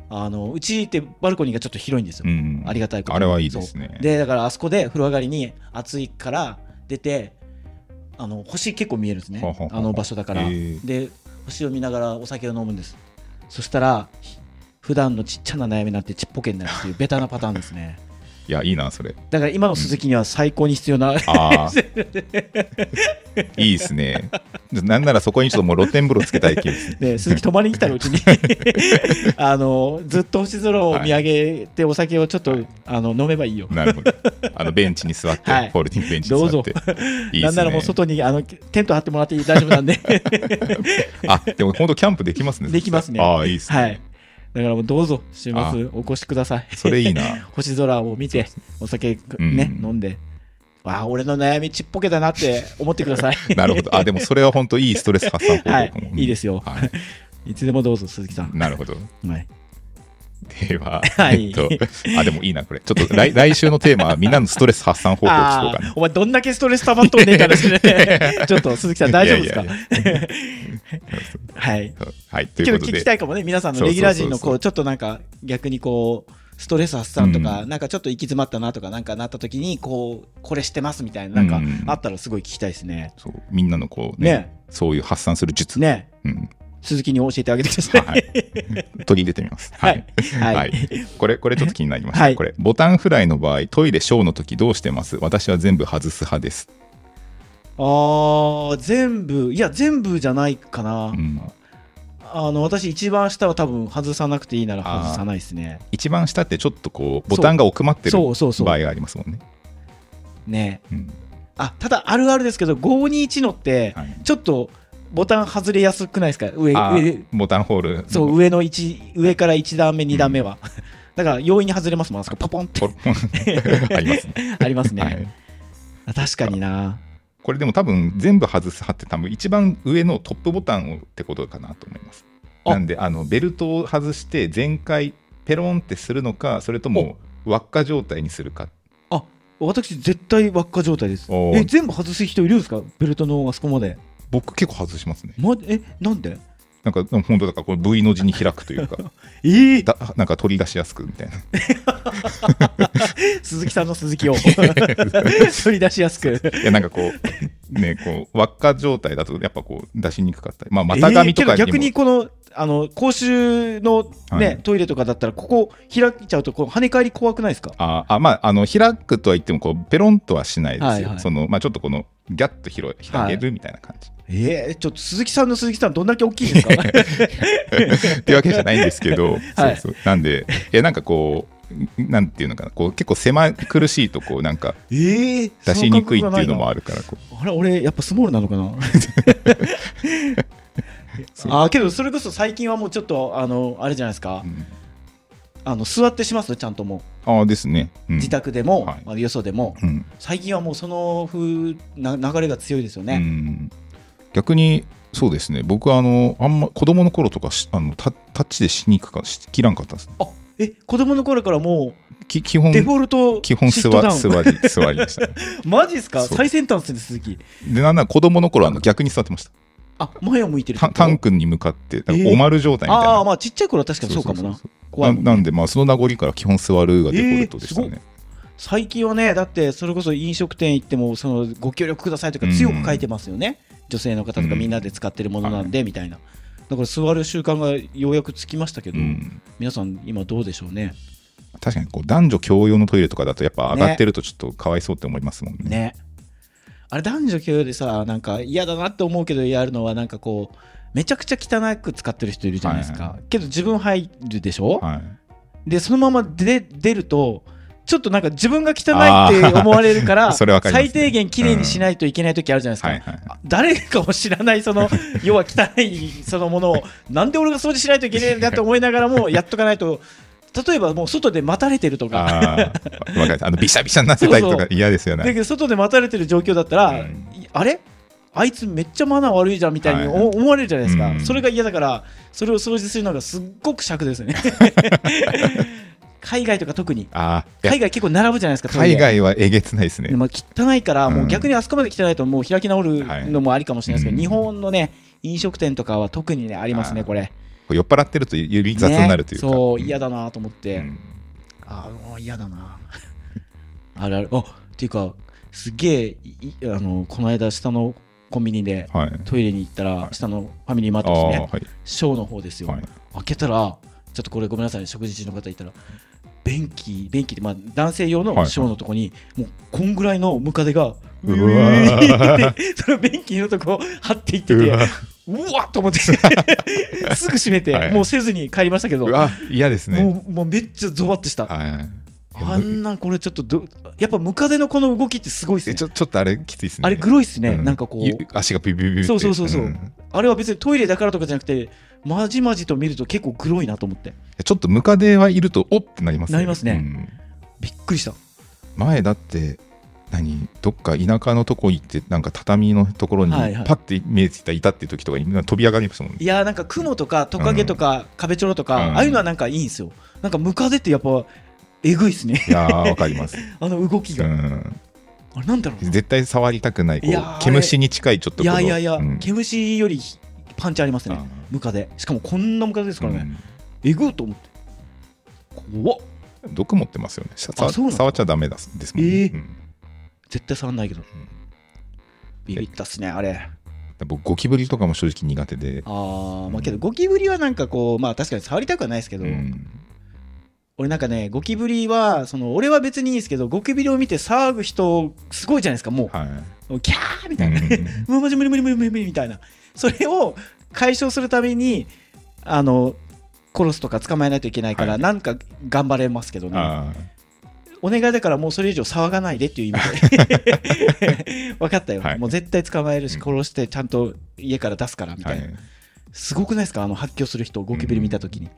[SPEAKER 4] あのうちってバルコニーがちょっと広いんですよ。
[SPEAKER 3] ー、うん
[SPEAKER 4] ありがたいことに。
[SPEAKER 3] あれはいいですね。
[SPEAKER 4] でだからあそこで風呂上がりに暑いから出てあの星結構見えるんですね。あの場所だから、
[SPEAKER 3] へー。
[SPEAKER 4] で星を見ながらお酒を飲むんです。そしたら普段のちっちゃな悩みになってちっぽけになるっていうベタなパターンですね
[SPEAKER 3] いや、いいな、それ。
[SPEAKER 4] だから今の鈴木には最高に必要な、
[SPEAKER 3] ああ、いいですね。なんならそこにちょっともう露天風呂つけたい気です。
[SPEAKER 4] で鈴木泊まりに来たらうちに あのずっと星空を見上げてお酒をちょっと、あの飲めばいいよ
[SPEAKER 3] なるほど。あのベンチに座って、
[SPEAKER 4] はい
[SPEAKER 3] フォールディングベンチに座って。いいですね。
[SPEAKER 4] なんならもう外にあのテント張ってもらって大丈夫なんで
[SPEAKER 3] あ、でも本当キャンプできますね。
[SPEAKER 4] できますね
[SPEAKER 3] ああ、いいですね。
[SPEAKER 4] はいだからもうどうぞ週末お越しください。
[SPEAKER 3] それいいな。
[SPEAKER 4] 星空を見てお酒
[SPEAKER 3] うん。
[SPEAKER 4] ね、飲んで。ああ俺の悩みちっぽけだなって思ってください。
[SPEAKER 3] なるほど。あ、でもそれは本当いいストレス発散方法
[SPEAKER 4] はい
[SPEAKER 3] かも。
[SPEAKER 4] い。いですよ。
[SPEAKER 3] はい
[SPEAKER 4] つでもどうぞ鈴木さん、
[SPEAKER 3] なるほど。
[SPEAKER 4] はい、
[SPEAKER 3] では、
[SPEAKER 4] はい。
[SPEAKER 3] えっと、あ、でもいいな、これ。ちょっと来来週のテーマは、みんなのストレス発散方法を聞こうかな。
[SPEAKER 4] お前どんだけストレス溜まっとんねんからですね ちょっと鈴木さん大丈夫ですか？はい。
[SPEAKER 3] はい、ということで。
[SPEAKER 4] 聞きたいかもね。皆さんのレギュラー陣のこうちょっとなんか逆にこうストレス発散とか、なんかちょっと行き詰まったなとかなんかなった時にこうこれしてますみたいななんか
[SPEAKER 3] うん。
[SPEAKER 4] あったらすごい聞きたいですね。
[SPEAKER 3] そう。みんなのこうね
[SPEAKER 4] ね。
[SPEAKER 3] そういう発散する術、
[SPEAKER 4] ね。
[SPEAKER 3] うん
[SPEAKER 4] 鈴木に教えてあげてください。
[SPEAKER 3] はい、取り入れてみます。
[SPEAKER 4] はいはい
[SPEAKER 3] はいこれ、これちょっと気になりました。
[SPEAKER 4] はい
[SPEAKER 3] これ、ボタンフライの場合、トイレショーの時どうしてます？私は全部外す派です。
[SPEAKER 4] あー全部いや全部じゃないかな。
[SPEAKER 3] うん、
[SPEAKER 4] あの私一番下は多分外さなくていいなら外さないですね。
[SPEAKER 3] 一番下ってちょっとこう、ボタンが奥まってる
[SPEAKER 4] そうそうそう
[SPEAKER 3] 場合がありますもんね。
[SPEAKER 4] ね
[SPEAKER 3] うん
[SPEAKER 4] あただあるあるですけど521のって
[SPEAKER 3] はい
[SPEAKER 4] ちょっとボタン外れやすくないですか？上
[SPEAKER 3] あ
[SPEAKER 4] 上。
[SPEAKER 3] ーボタンホール。
[SPEAKER 4] そう上の1上から1段目2段目は、だだから容易に外れますもんあそこ。ポポンって。
[SPEAKER 3] ポロポン。ありますね。
[SPEAKER 4] ありますね、
[SPEAKER 3] はい。
[SPEAKER 4] あ確かにな。
[SPEAKER 3] これでも多分全部外す派って多分一番上のトップボタンをってことかなと思います。
[SPEAKER 4] あ。
[SPEAKER 3] なんであのベルトを外して全開ペロンってするのかそれとも輪っか状態にするか。
[SPEAKER 4] あ私絶対輪っか状態です。え全部外す人いるんですか？ベルトのあそこまで、
[SPEAKER 3] 僕結構外しますね。
[SPEAKER 4] ま、えなんで？
[SPEAKER 3] なんか本当だからこれ V の字に開くというか。
[SPEAKER 4] えー、
[SPEAKER 3] だなんか取り出しやすくみたいな。
[SPEAKER 4] 鈴木さんの鈴木を。取り出しやすく。
[SPEAKER 3] いやなんかこうねこう輪っか状態だとやっぱこう出しにくかったり。まあ股上とか
[SPEAKER 4] えー逆にこのあの公衆の、ね
[SPEAKER 3] はい。
[SPEAKER 4] トイレとかだったらここ開いちゃうとこう跳ね返り怖くないですか？
[SPEAKER 3] ああまああの開くとは言ってもこうペロンとはしないですよ、
[SPEAKER 4] はいはい。
[SPEAKER 3] そのまあちょっとこのギャッと広い開けるみたいな感じ、
[SPEAKER 4] えー、ちょっと鈴木さんの鈴木さんどんだけ大きいんですか？
[SPEAKER 3] っていうわけじゃないんですけど、
[SPEAKER 4] はい。
[SPEAKER 3] そうそう。なんでいやなんかこうなんていうのかなこう結構狭苦しいとこうなんか
[SPEAKER 4] えー、
[SPEAKER 3] 出しにくいっていうのも
[SPEAKER 4] あ
[SPEAKER 3] あるからこう。
[SPEAKER 4] あれ俺やっぱスモールなのかな？あーけどそれこそ最近はもうちょっとあのあれじゃないですか、
[SPEAKER 3] うん。
[SPEAKER 4] あの座ってしますちゃんとも
[SPEAKER 3] ああですね、う
[SPEAKER 4] うん。自宅でも、
[SPEAKER 3] はい。
[SPEAKER 4] まあ、よそでも。
[SPEAKER 3] うん。
[SPEAKER 4] 最近はもうその風な流れが強いですよ
[SPEAKER 3] う
[SPEAKER 4] ね、
[SPEAKER 3] ん逆にそうですね。僕はあのあんま子供の頃とかしあのタタッチでしにくかし切らんかった。ですね
[SPEAKER 4] あえ子供の頃からも
[SPEAKER 3] き基本
[SPEAKER 4] うデフォルト
[SPEAKER 3] 基本座座り座りでした。ね
[SPEAKER 4] マジですか？最先端ですね鈴木。
[SPEAKER 3] でなんなら子供の頃はあの逆に座ってました。
[SPEAKER 4] あ前を向いてる
[SPEAKER 3] タンクに向かってお丸状態みたいな、
[SPEAKER 4] ああまあちっちゃい頃は確かにそうかもな。
[SPEAKER 3] ななんでまあその名残から基本座るがデフォルトでしたね、
[SPEAKER 4] 最近はねだってそれこそ飲食店行ってもそのご協力くださいとか強く書いてますよね、女性の方とかみんなで使ってるものなんでみたいな。だから座る習慣がようやくつきましたけど、
[SPEAKER 3] うん。
[SPEAKER 4] 皆さん今どうでしょうね？
[SPEAKER 3] 確かにこう男女共用のトイレとかだとやっぱ上がってるとちょっとかわいそうって思いますもんね。
[SPEAKER 4] ね。あれ男女共用でさなんか嫌だなって思うけどやるのはなんかこうめちゃくちゃ汚く使ってる人いるじゃないですか、
[SPEAKER 3] はい。は
[SPEAKER 4] けど自分入るでしょ、
[SPEAKER 3] はい、
[SPEAKER 4] でそのまま出出るとちょっとなんか自分が汚いって思われるから 最低限綺麗にしないといけない時あるじゃないですか、誰かも知らないその要は汚いそのものをなんで俺が掃除しないといけないんだと思いながらもやっとかないと例えばもう外で待たれてるとか。
[SPEAKER 3] あのびしゃびしゃになってたりとか。嫌ですよね
[SPEAKER 4] だけど外で待たれてる状況だったら、
[SPEAKER 3] うん
[SPEAKER 4] あれ？あいつめっちゃマナー悪いじゃんみたいに
[SPEAKER 3] はい。
[SPEAKER 4] 思思われるじゃないですか、
[SPEAKER 3] うん。
[SPEAKER 4] それが嫌だからそれを掃除するのがすっごく尺ですよね 海外とか特に。海外結構並ぶじゃないですか
[SPEAKER 3] 海外はえげつないですね。
[SPEAKER 4] でまあ、汚いから、もう
[SPEAKER 3] うん
[SPEAKER 4] 逆にあそこまで汚いともう開き直る
[SPEAKER 3] はい。
[SPEAKER 4] のもありかもしれないですけど、
[SPEAKER 3] うん。
[SPEAKER 4] 日本のね飲食店とかは特にねありますねこれ。
[SPEAKER 3] 酔っ払ってると指雑になるというか、
[SPEAKER 4] ねそう
[SPEAKER 3] うん
[SPEAKER 4] 嫌だなと思って、
[SPEAKER 3] うん。
[SPEAKER 4] ああ嫌だな。あるある。あっていうかすっげえいあのこの間下のコンビニで
[SPEAKER 3] はい。
[SPEAKER 4] トイレに行ったら、
[SPEAKER 3] はい。
[SPEAKER 4] 下のファミリーマー
[SPEAKER 3] あ
[SPEAKER 4] トですね
[SPEAKER 3] あはい。
[SPEAKER 4] ショーの方ですよ、
[SPEAKER 3] はい。
[SPEAKER 4] 開けたらちょっとこれごめんなさい食事中の方いたら便器便器ってまあ男性用のショーのとこに、もうこんぐらいのムカデが
[SPEAKER 3] うわ
[SPEAKER 4] ってその便器のとこ張っていってて
[SPEAKER 3] うわ
[SPEAKER 4] っと思って すぐ閉めて、
[SPEAKER 3] はい。
[SPEAKER 4] もうせずに帰りましたけど
[SPEAKER 3] 嫌ですね。
[SPEAKER 4] もうもうめっちゃゾワってした、
[SPEAKER 3] はい。
[SPEAKER 4] あんなこれちょっとどやっぱムカデのこの動きってすごいですね。
[SPEAKER 3] えちょちょっとあれきついですね。
[SPEAKER 4] あれグロいっすね、
[SPEAKER 3] う
[SPEAKER 4] なんかこ
[SPEAKER 3] ゆ
[SPEAKER 4] う
[SPEAKER 3] 足がビビビビ
[SPEAKER 4] そうそうそうそう。ん。
[SPEAKER 3] い
[SPEAKER 4] あれは別にトイレだからとかじゃなくてまじまじと見ると結構グロいなと思って。
[SPEAKER 3] やちょっとムカデはいるとおってなります
[SPEAKER 4] なりますね。
[SPEAKER 3] うん。
[SPEAKER 4] びっくりした。
[SPEAKER 3] 前だって何どっか田舎のとこ行ってなんか畳のところにパッて見えてたいたっていう時とかに飛び上がりましたもん。ね
[SPEAKER 4] いやーなんか雲とかトカゲとか壁チョロとか、
[SPEAKER 3] うん。
[SPEAKER 4] ああいうのはなんかいいんですよ。なんかムカデってやっぱえぐいっすね。
[SPEAKER 3] いやーわかります、
[SPEAKER 4] あの動きが、
[SPEAKER 3] うん、
[SPEAKER 4] あれなんだろうな。
[SPEAKER 3] 絶対触りたくないこ
[SPEAKER 4] い
[SPEAKER 3] 毛虫に近いちょっと
[SPEAKER 4] いやいやいや、
[SPEAKER 3] うん。
[SPEAKER 4] 毛虫よりパンチありますね。
[SPEAKER 3] あ
[SPEAKER 4] ムカデ。しかもこんなムカデですからね、
[SPEAKER 3] うん。
[SPEAKER 4] えぐっと思って。怖っ。
[SPEAKER 3] 毒持ってますよね。触っちゃダメだですもんね、
[SPEAKER 4] 絶対触んないけど、
[SPEAKER 3] ん。
[SPEAKER 4] ビビったっすねあれ。
[SPEAKER 3] 僕ゴキブリとかも正直苦手で、
[SPEAKER 4] あーまあけどゴキブリはなんかこうまあ確かに触りたくはないですけど、
[SPEAKER 3] うん。
[SPEAKER 4] 俺なんかねゴキブリはその俺は別にいいんですけどゴキブリを見て騒ぐ人すごいじゃないですかも
[SPEAKER 3] はい、
[SPEAKER 4] うキャーみたいな、
[SPEAKER 3] うん。
[SPEAKER 4] もう無理無理無理無理無理みたいなそれを解消するためにあの殺すとか捕まえないといけないから、
[SPEAKER 3] はい。
[SPEAKER 4] なんか頑張れますけどね。
[SPEAKER 3] あ
[SPEAKER 4] お願いだからもうそれ以上騒がないでっていう意味で。分かったよ、
[SPEAKER 3] はい。
[SPEAKER 4] もう絶対捕まえるし
[SPEAKER 3] うん。
[SPEAKER 4] 殺してちゃんと家から出すからみたいな、すごくないですか？あの発狂する人ゴキブリ見た時に、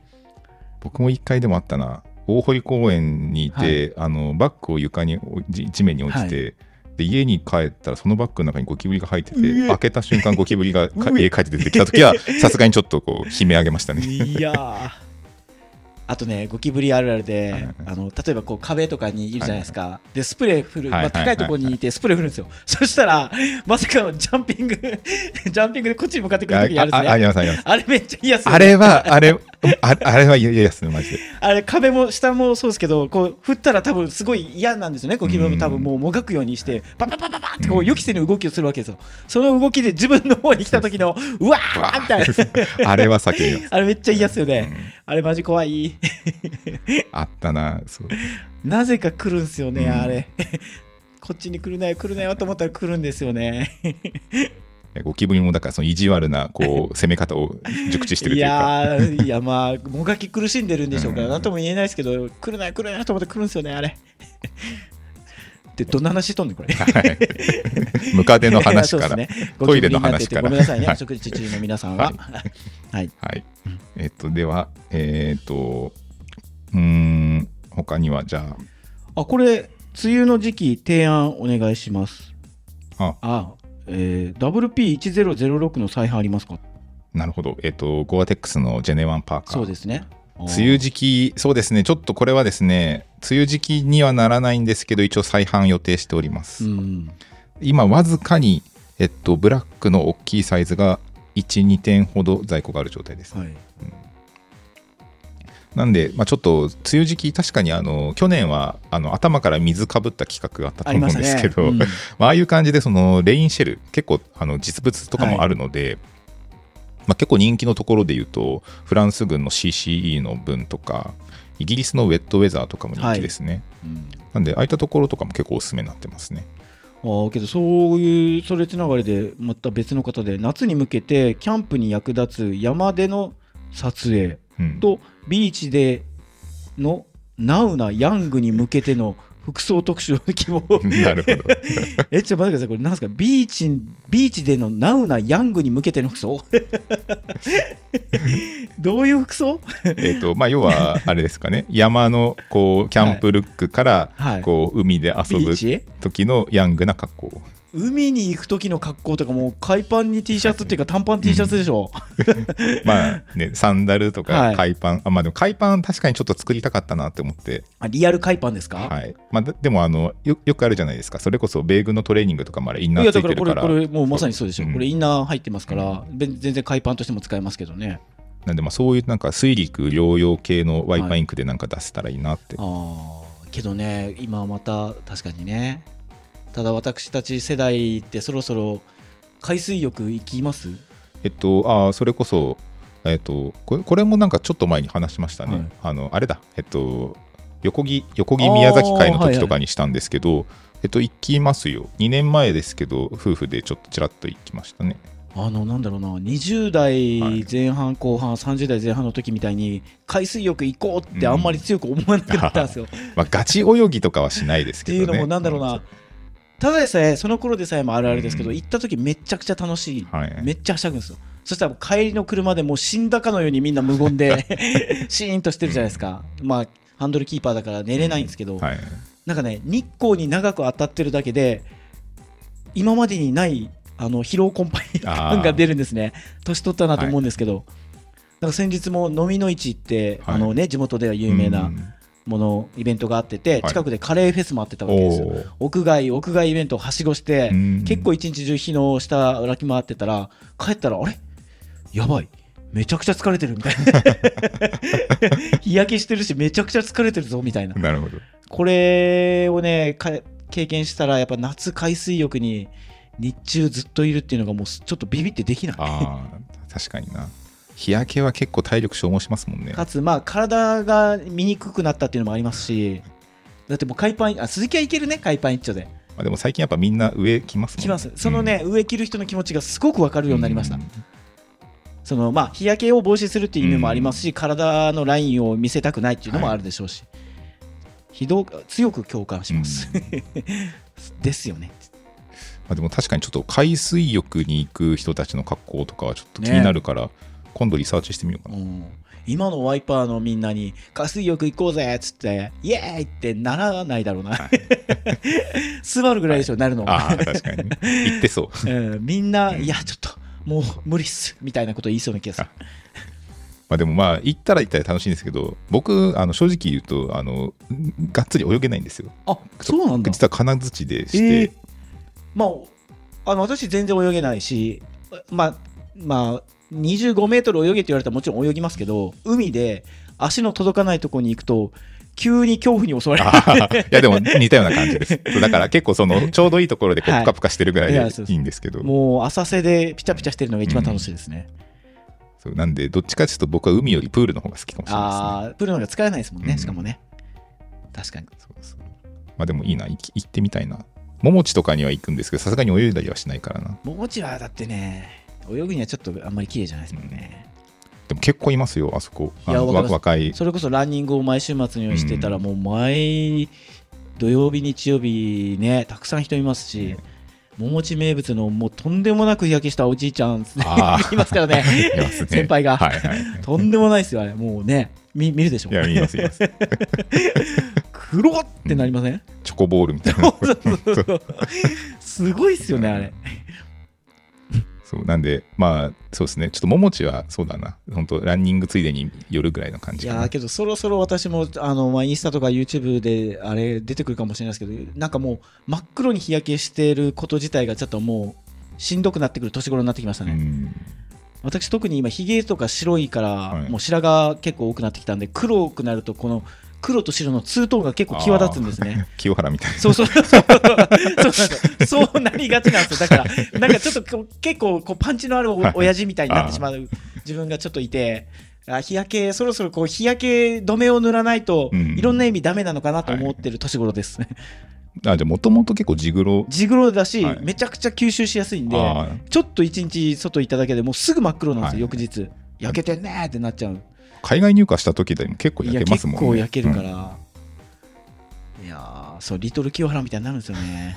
[SPEAKER 3] 僕も一回でもあったな。大堀公園にいて、あのバッグを床に地地面に落ちて、で家に帰ったらそのバッグの中にゴキブリが入ってて開けた瞬間ゴキブリが家帰って出てきた時は さすがにちょっとこう悲鳴上げましたね。
[SPEAKER 4] いやーあとねゴキブリあるあるで、
[SPEAKER 3] はい
[SPEAKER 4] あの例えばこう壁とかにいるじゃないですか、でスプレー振る、
[SPEAKER 3] はい
[SPEAKER 4] まあ、高いところにいてスプレー振るんですよ、そしたらまさかのジャンピング ジャンピングでこっちに向かってくる
[SPEAKER 3] あ
[SPEAKER 4] 時にあるんですね。
[SPEAKER 3] あありますあります。
[SPEAKER 4] あれめっちゃ嫌っすよ
[SPEAKER 3] あれはあれああれは嫌ですねマジで。
[SPEAKER 4] あれ壁も下もそうですけどこう振ったら多分すごい嫌なんですよねゴキブリも多分もうもがくようにしてパパパパパってこう予期せぬ動きをするわけですよ。その動きで自分の方に来た時のうわーみたいな。
[SPEAKER 3] あれは避けるよ。
[SPEAKER 4] あれめっちゃ嫌っすよね、
[SPEAKER 3] うん。
[SPEAKER 4] あれマジ怖い
[SPEAKER 3] あったなそう。
[SPEAKER 4] なぜか来るんすよね、
[SPEAKER 3] うん。
[SPEAKER 4] あれ。こっちに来るなよ来るなよと思ったら来るんですよね。
[SPEAKER 3] ゴキブリもだからその意地悪なこう 攻め方を熟知してる
[SPEAKER 4] い
[SPEAKER 3] というか。
[SPEAKER 4] やーいやまあもがき苦しんでるんでしょうから
[SPEAKER 3] うん。
[SPEAKER 4] 何とも言えないですけど来るなよ来るなよと思って来るんですよねあれでどんな話しとんねんこれ
[SPEAKER 3] はいムカデの話から、
[SPEAKER 4] ね
[SPEAKER 3] トイレの話から
[SPEAKER 4] ごめんなさいね、
[SPEAKER 3] はい
[SPEAKER 4] 食事中の皆さんは。はい。
[SPEAKER 3] はい。えっと、では、えっと、うーん、他には、じゃ
[SPEAKER 4] あ、これ、梅雨の時期、提案お願いします。
[SPEAKER 3] あ、
[SPEAKER 4] あ、えー、WP1006 の再販ありますか？
[SPEAKER 3] あ、なるほど。えっと、ゴアテックスのジェネワンパーカー。
[SPEAKER 4] そうですね。
[SPEAKER 3] 梅雨時期、そうですね、ちょっとこれはですね、梅雨時期にはならないんですけど、一応再販予定しております。
[SPEAKER 4] うん。
[SPEAKER 3] 今、わずかに、えっと、ブラックの大きいサイズが1、2点ほど在庫がある状態です。
[SPEAKER 4] はい。
[SPEAKER 3] なんで、まあ、ちょっと梅雨時期、確かにあの去年はあの頭から水かぶった企画があったと思うん。ですけど、
[SPEAKER 4] うん
[SPEAKER 3] まあああいう感じでそのレインシェル結構あの実物とかもあるので、まあ、結構人気のところで言うとフランス軍の CCE の分とかイギリスのウェットウェザーとかも人気ですね、
[SPEAKER 4] うん。
[SPEAKER 3] なんでああいったところとかも結構おすすめになってますね。
[SPEAKER 4] あーけどそういうそれつながりでまた別の方で夏に向けてキャンプに役立つ山での撮影
[SPEAKER 3] うん。
[SPEAKER 4] とビーチでのナウなヤングに向けての服装特集の希望
[SPEAKER 3] なるほど。
[SPEAKER 4] えちょっと待ってください。これなんですか？ビーチビーチでのナウなヤングに向けての服装 どういう服装
[SPEAKER 3] えっとまあ要はあれですかね。山のこうキャンプルックから
[SPEAKER 4] はい。
[SPEAKER 3] こう海で遊ぶ時のヤングな格好
[SPEAKER 4] 海に行く時の格好とかもう海パンに T シャツっていうか短パン T シャツでしょ、
[SPEAKER 3] まあね、サンダルと
[SPEAKER 4] はい。
[SPEAKER 3] か海パン、あまあでも海パン確かにちょっと作りたかったなって思って、
[SPEAKER 4] あリアル海パンですか、
[SPEAKER 3] はい。まあ、ででもあのよよくあるじゃないですか、それこそ米軍のトレーニングとかまでインナーつ
[SPEAKER 4] いやだか
[SPEAKER 3] いてるから、
[SPEAKER 4] らこれこれもうまさにそうでしょ、
[SPEAKER 3] うん。
[SPEAKER 4] これインナー入ってますから、べ全然海パンとしても使えますけどね。
[SPEAKER 3] なんでまあそういうなんか水陸両用系のワイパーインクでなんか出せたらいいなって、
[SPEAKER 4] ああけどね今はまた確かにねただ私たち世代ってそろそろ海水浴行きます？
[SPEAKER 3] えっと、ああ、それこそ、えっとこれ、これもなんかちょっと前に話しましたね、
[SPEAKER 4] はい。
[SPEAKER 3] あのあれだ、えっと、横木横木宮崎会の時とかにしたんですけど、えっと、行きますよ、2年前ですけど、夫婦でちょっとちらっと行きましたね。
[SPEAKER 4] あのなんだろうな。20代前半後半、30代前半の時みたいに海水浴行こうってあんまり強く思わなくなったんですよ、
[SPEAKER 3] まあ、ガチ泳ぎとかはしないですけどね。
[SPEAKER 4] っていうのもなんだろうなただでさえその頃でさえもあるあるですけど、
[SPEAKER 3] うん。
[SPEAKER 4] 行った時めちゃくちゃ楽しい、
[SPEAKER 3] はい。
[SPEAKER 4] めっちゃはしゃぐんですよ。そしたら帰りの車でもう死んだかのようにみんな無言で シーンとしてるじゃないですか、まあハンドルキーパーだから寝れないんですけど、
[SPEAKER 3] はい、
[SPEAKER 4] なんかね日光に長く当たってるだけで今までにないあの疲労困憊感が出るんですね。年取ったなと思うんですけど、なんか先日も飲みの市って、
[SPEAKER 3] はい
[SPEAKER 4] あのね地元では有名
[SPEAKER 3] う
[SPEAKER 4] なんものイベントがあってて、
[SPEAKER 3] はい。
[SPEAKER 4] 近くでカレーフェスもあってたわけですよ。
[SPEAKER 3] おー。
[SPEAKER 4] 屋外屋外イベントをはしごして、
[SPEAKER 3] うん。
[SPEAKER 4] 結構一日中日の下歩き回ってたら帰ったらあれ？やばい。めちゃくちゃ疲れてるみたいな。日焼けしてるしめちゃくちゃ疲れてるぞみたいな。
[SPEAKER 3] なるほど。
[SPEAKER 4] これをねか経験したらやっぱ夏海水浴に日中ずっといるっていうのがもうちょっとビビってできない。
[SPEAKER 3] ああ、確かにな。日焼けは結構体力消耗しますもんね。
[SPEAKER 4] かつまあ体が見にくくなったっていうのもありますしだってもう海パンあ鈴木はいけるね海パン一丁で。
[SPEAKER 3] まあ、でも最近やっぱみんな上着ますもん
[SPEAKER 4] ます。そのね、上着る人の気持ちがすごく分かる
[SPEAKER 3] うん、
[SPEAKER 4] ようになりました、
[SPEAKER 3] うん。
[SPEAKER 4] そのまあ日焼けを防止するっていう意味もありますし、体のラインを見せたくないっていうのもあるでしょうし、非道強く共感します、ですよね。
[SPEAKER 3] まあ、でも確かにちょっと海水浴に行く人たちの格好とかはちょっと気になるから、今度リサーチしてみようかな。
[SPEAKER 4] うん。今のワイパーのみんなに海水浴行こうぜっつってイエーイってならないだろうな、
[SPEAKER 3] はい。
[SPEAKER 4] スバルぐらいでしょ、なるの、
[SPEAKER 3] ああ、確かに。ね。言ってそう。
[SPEAKER 4] うん。みんな、
[SPEAKER 3] うん。
[SPEAKER 4] いやちょっともう無理っすみたいなこと言いそうな気がする。
[SPEAKER 3] まあでもまあ、行ったら行ったら楽しいんですけど、僕、あの正直言うと、あの、がっつり泳げないんですよ。
[SPEAKER 4] あそうなんだ。
[SPEAKER 3] 実は金槌でして、
[SPEAKER 4] えー。まああの私全然泳げないしまあまあ25メートル泳げって言われたらもちろん泳ぎますけど海で足の届かないところに行くと急に恐怖に襲われる。
[SPEAKER 3] いやでも似たような感じです。だから結構そのちょうどいいところでこう
[SPEAKER 4] はい。
[SPEAKER 3] ぷかぷかしてるぐらいでいいんですけど、
[SPEAKER 4] もう浅瀬でピチャピチャしてるのが一番楽しいですね、
[SPEAKER 3] そうなんでどっちかというと僕は海よりプールの方が好きかもしれないですね。
[SPEAKER 4] ああプールの方が使えないですもんね、
[SPEAKER 3] うん。
[SPEAKER 4] しかもね。確かに。
[SPEAKER 3] そうそう。まあでもいいな、行ってみたいな。ももちとかには行くんですけど、さすがに泳いだりはしないからな。
[SPEAKER 4] ももちはだってね泳ぐにはちょっとあんまり綺麗じゃないですもんね、
[SPEAKER 3] でも結構いますよ、あそこ。
[SPEAKER 4] いや
[SPEAKER 3] 若い。
[SPEAKER 4] それこそランニングを毎週末にしてたら、もう毎土曜日、日曜日ね、たくさん人いますし、桃地名物のもうとんでもなく日焼けしたおじいちゃん、いますからね、
[SPEAKER 3] ね。
[SPEAKER 4] 先輩が、
[SPEAKER 3] はいはい。
[SPEAKER 4] とんでもないですよ、あれ、もうね、見見るでしょ
[SPEAKER 3] い、や、見ます、見ます。
[SPEAKER 4] 黒ってなりません、
[SPEAKER 3] チョコボールみたいな。
[SPEAKER 4] すごいっすよね、あれ。
[SPEAKER 3] そうなんで、まあ、そうですね。ちょっとももちは、そうだな。本当ランニングついでに寄るぐらいの感
[SPEAKER 4] い
[SPEAKER 3] じかな。
[SPEAKER 4] やーけどそろそろ私もあの、まあ、インスタとか YouTube であれ出てくるかもしれないですけどなんかもう真っ黒に日焼けしてること自体がちょっともうしんどくなってくる年頃になってきましたね、
[SPEAKER 3] うん
[SPEAKER 4] 私特に今ひげとか白いから、
[SPEAKER 3] はい
[SPEAKER 4] もう白髪結構多くなってきたんで黒くなるとこの黒と白のツートーンが結構際立つんですね。
[SPEAKER 3] 清原みたいな。
[SPEAKER 4] そうそう。そう。そうそうなりがちなんですよ。だからなんかちょっと結構こうパンチのあるお親父みたいになってしまう自分がちょっといてあ日焼けそろそろこう日焼け止めを塗らないと、
[SPEAKER 3] うん。
[SPEAKER 4] いろんな意味ダメなのかなと思ってる年頃です、
[SPEAKER 3] あ、じゃあ、もともと結構ジグロ？
[SPEAKER 4] 地黒だし、
[SPEAKER 3] はい。
[SPEAKER 4] めちゃくちゃ吸収しやすいんで
[SPEAKER 3] あ
[SPEAKER 4] ちょっと一日外行っただけでもうすぐ真っ黒なんですよ、
[SPEAKER 3] はい。
[SPEAKER 4] 翌日。焼けてんねーってなっちゃう
[SPEAKER 3] 海外入荷した時でも結構焼けますもんね。
[SPEAKER 4] 結構焼けるか
[SPEAKER 3] うん。
[SPEAKER 4] ら、いやーそうリトル清原みたいになるんですよね。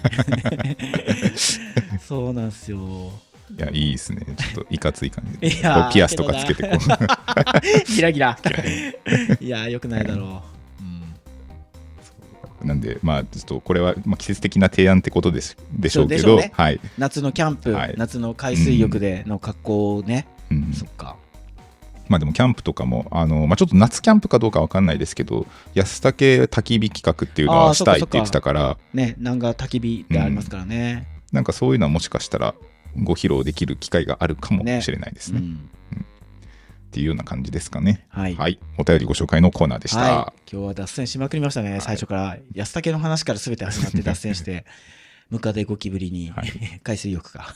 [SPEAKER 4] そうなんですよ。
[SPEAKER 3] いや、いいですね。ちょっといかつい感じで。ピアスとかつけてこう。
[SPEAKER 4] ギラギラ。いやーよくないだろう、うん、
[SPEAKER 3] なんで、まあ、ちょっとこれは、まあ、季節的な提案ってことですでしょうけど、
[SPEAKER 4] ね。
[SPEAKER 3] はい。
[SPEAKER 4] 夏のキャンプ、
[SPEAKER 3] はい。
[SPEAKER 4] 夏の海水浴での格好をね、
[SPEAKER 3] うん。
[SPEAKER 4] そっか
[SPEAKER 3] まあでもキャンプとかも、あのまあ、ちょっと夏キャンプかどうかわかんないですけど、安竹焚き火企画っていうのはしたいって言ってたから、
[SPEAKER 4] ね南が焚き火ってありますからね、
[SPEAKER 3] なんかそういうのはもしかしたらご披露できる機会があるかもしれないですね。
[SPEAKER 4] うん。
[SPEAKER 3] っていうような感じですかね。
[SPEAKER 4] はい、
[SPEAKER 3] はい。お便りご紹介のコーナーでした。
[SPEAKER 4] はい、今日は脱線しまくりましたね、最初から。安武の話から全て始まって脱線して ムカデゴキブリに、
[SPEAKER 3] はい。
[SPEAKER 4] 海水浴か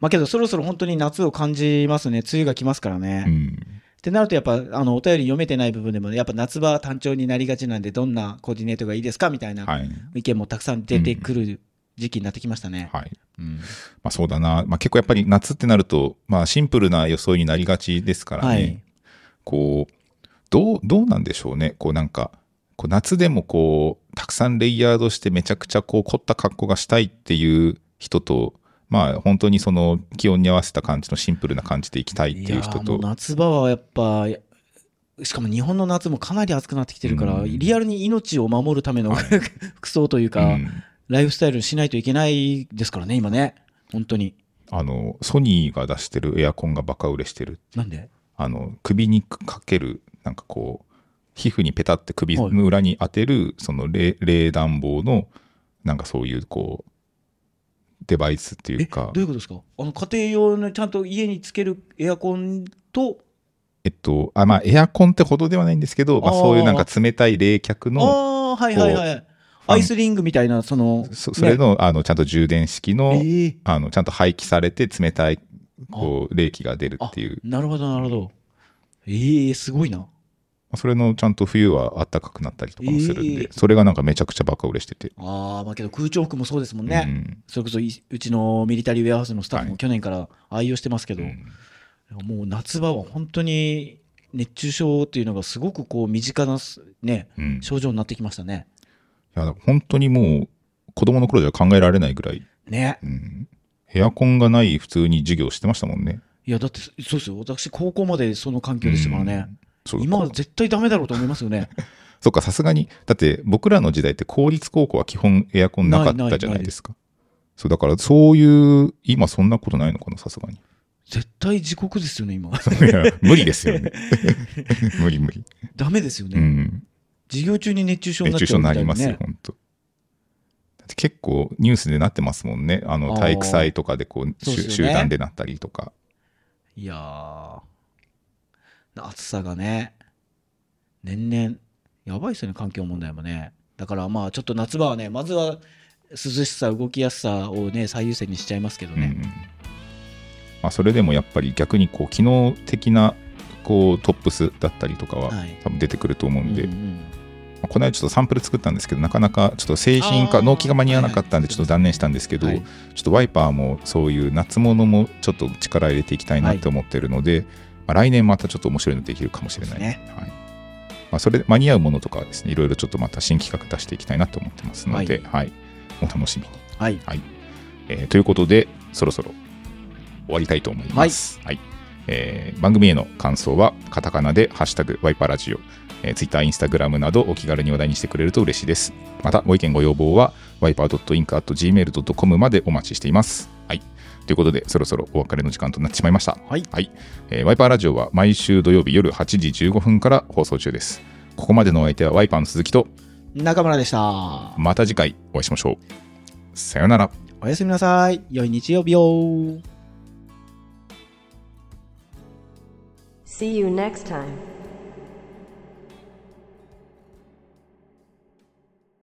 [SPEAKER 4] まあけどそろそろ本当に夏を感じますね梅雨が来ますからね、っ
[SPEAKER 3] うん。
[SPEAKER 4] てなるとやっぱあのお便り読めてない部分でもやっぱ夏場単調になりがちなんでどんなコーディネートがいいですかみたいな
[SPEAKER 3] はい。
[SPEAKER 4] 意見もたくさん出てくる時期になってきましたね、
[SPEAKER 3] はい。
[SPEAKER 4] うん
[SPEAKER 3] まあそうだな。まあ結構やっぱり夏ってなると、まあシンプルな装いになりがちですからね。
[SPEAKER 4] はい
[SPEAKER 3] こう、どう、どうなんでしょうね。こうなんか、こう夏でもこう、たくさんレイヤードしてめちゃくちゃこう凝った格好がしたいっていう人と、まあ本当にその気温に合わせた感じのシンプルな感じでいきたいっていう人と。
[SPEAKER 4] 夏場はやっぱしかも日本の夏もかなり暑くなってきてるから、
[SPEAKER 3] うん。
[SPEAKER 4] リアルに命を守るための、
[SPEAKER 3] はい。
[SPEAKER 4] 服装という
[SPEAKER 3] う
[SPEAKER 4] か、
[SPEAKER 3] ん。
[SPEAKER 4] ライフスタイルにしないといけないですからね今ね。本当に。
[SPEAKER 3] あの、ソニーが出してるエアコンがバカ売れしてる。
[SPEAKER 4] なんで？
[SPEAKER 3] あの、首にかける、なんかこう、皮膚にペタって首
[SPEAKER 4] はい。
[SPEAKER 3] の裏に当てる、その冷冷暖房の、なんかそういうこう、デバイスっていう
[SPEAKER 4] え
[SPEAKER 3] か
[SPEAKER 4] どう、いうことですか？あの家庭用のちゃんと家につけるエアコンと？
[SPEAKER 3] えっと、あ、まあエアコンってほどではないんですけど、まあそういうなんか冷たい冷却
[SPEAKER 4] あ
[SPEAKER 3] の、
[SPEAKER 4] あはいはいはい。アイスリングみたいなその
[SPEAKER 3] そそれの、あの、ちゃんと充電式の、
[SPEAKER 4] ねええ
[SPEAKER 3] あの、ちゃんと排気されて冷たい、こう、冷気が出るっていう。
[SPEAKER 4] なるほどなるほど。ええすごいな
[SPEAKER 3] それのちゃんと冬は暖かくなったりとかもするんで、
[SPEAKER 4] えー
[SPEAKER 3] それがなんかめちゃくちゃバカ売れしてて。
[SPEAKER 4] ああまあけど空調服もそうですもんね、
[SPEAKER 3] うん
[SPEAKER 4] それこそうちのミリタリーウェアハウスのスタッフ
[SPEAKER 3] はい
[SPEAKER 4] も去年から愛用してますけど、
[SPEAKER 3] うん
[SPEAKER 4] もう夏場は本当に熱中症っていうのがすごくこう身近なすね
[SPEAKER 3] うん
[SPEAKER 4] 症状になってきましたね。
[SPEAKER 3] いや本当にもう子供の頃じゃ考えられないぐらい、
[SPEAKER 4] ね。
[SPEAKER 3] うん、エアコンがない普通に授業してましたもんね。
[SPEAKER 4] いや、だって、そうですよ。私、高校までその環境でしたからね。
[SPEAKER 3] そう
[SPEAKER 4] 今は絶対ダメだろうと思いますよね。
[SPEAKER 3] そっか、さすがに。だって、僕らの時代って公立高校は基本エアコンなかったじゃないですか。そう、だからそういう、今そんなことないのかな、さすがに。
[SPEAKER 4] 絶対地獄ですよね、今。
[SPEAKER 3] 無理ですよね。無理無理。
[SPEAKER 4] ダメですよね。
[SPEAKER 3] うん。
[SPEAKER 4] 授業中に熱中症になっ
[SPEAKER 3] 熱中症に
[SPEAKER 4] ちゃうみたいな
[SPEAKER 3] なりますよ、
[SPEAKER 4] ね。
[SPEAKER 3] 本当。結構ニュースでなってますもんね。あの体育祭とかでこう、
[SPEAKER 4] ね
[SPEAKER 3] 集集団でなったりとか。
[SPEAKER 4] いやー、暑さがね、年々、やばいですよね、環境問題もね。だからまあ、ちょっと夏場はね、まずは涼しさ、動きやすさをね、最優先にしちゃいますけどね。
[SPEAKER 3] うんまあ、それでもやっぱり逆にこう機能的なこうトップスだったりとかは
[SPEAKER 4] はい。
[SPEAKER 3] 多分出てくると思うんで、
[SPEAKER 4] うんうん
[SPEAKER 3] まあこの間ちょっとサンプル作ったんですけどなかなかちょっと製品化納期が間に合わなかったんで
[SPEAKER 4] はいはい
[SPEAKER 3] ちょっと断念したんですけど、
[SPEAKER 4] はい。
[SPEAKER 3] ちょっとワイパーもそういう夏物もちょっと力入れていきたいなって思ってるので、まあ、来年またちょっと面白いのできるかもしれない
[SPEAKER 4] ね
[SPEAKER 3] はいまあ、それで間に合うものとかはですねいろいろちょっとまた新企画出していきたいなと思ってますので、はいお楽しみに
[SPEAKER 4] はい。
[SPEAKER 3] えーということで、そろそろ終わりたいと思います。はいえー番組への感想は、カタカナで、ハッシュタグ、ワイパーラジオ、えー、Twitter、Instagram などお気軽に話題にしてくれると嬉しいです。また、ご意見、ご要望は、ワイパー .inc.gmail.com までお待ちしています。はい。ということで、そろそろお別れの時間となってしまいました。
[SPEAKER 4] はい。
[SPEAKER 3] えーワイパーラジオは毎週土曜日夜8時15分から放送中です。ここまでのお相手はワイパーの鈴木と、
[SPEAKER 4] 中村でした。
[SPEAKER 3] また次回お会いしましょう。さようなら。
[SPEAKER 4] おやすみなさい。良い日曜日を。
[SPEAKER 2] See you next time.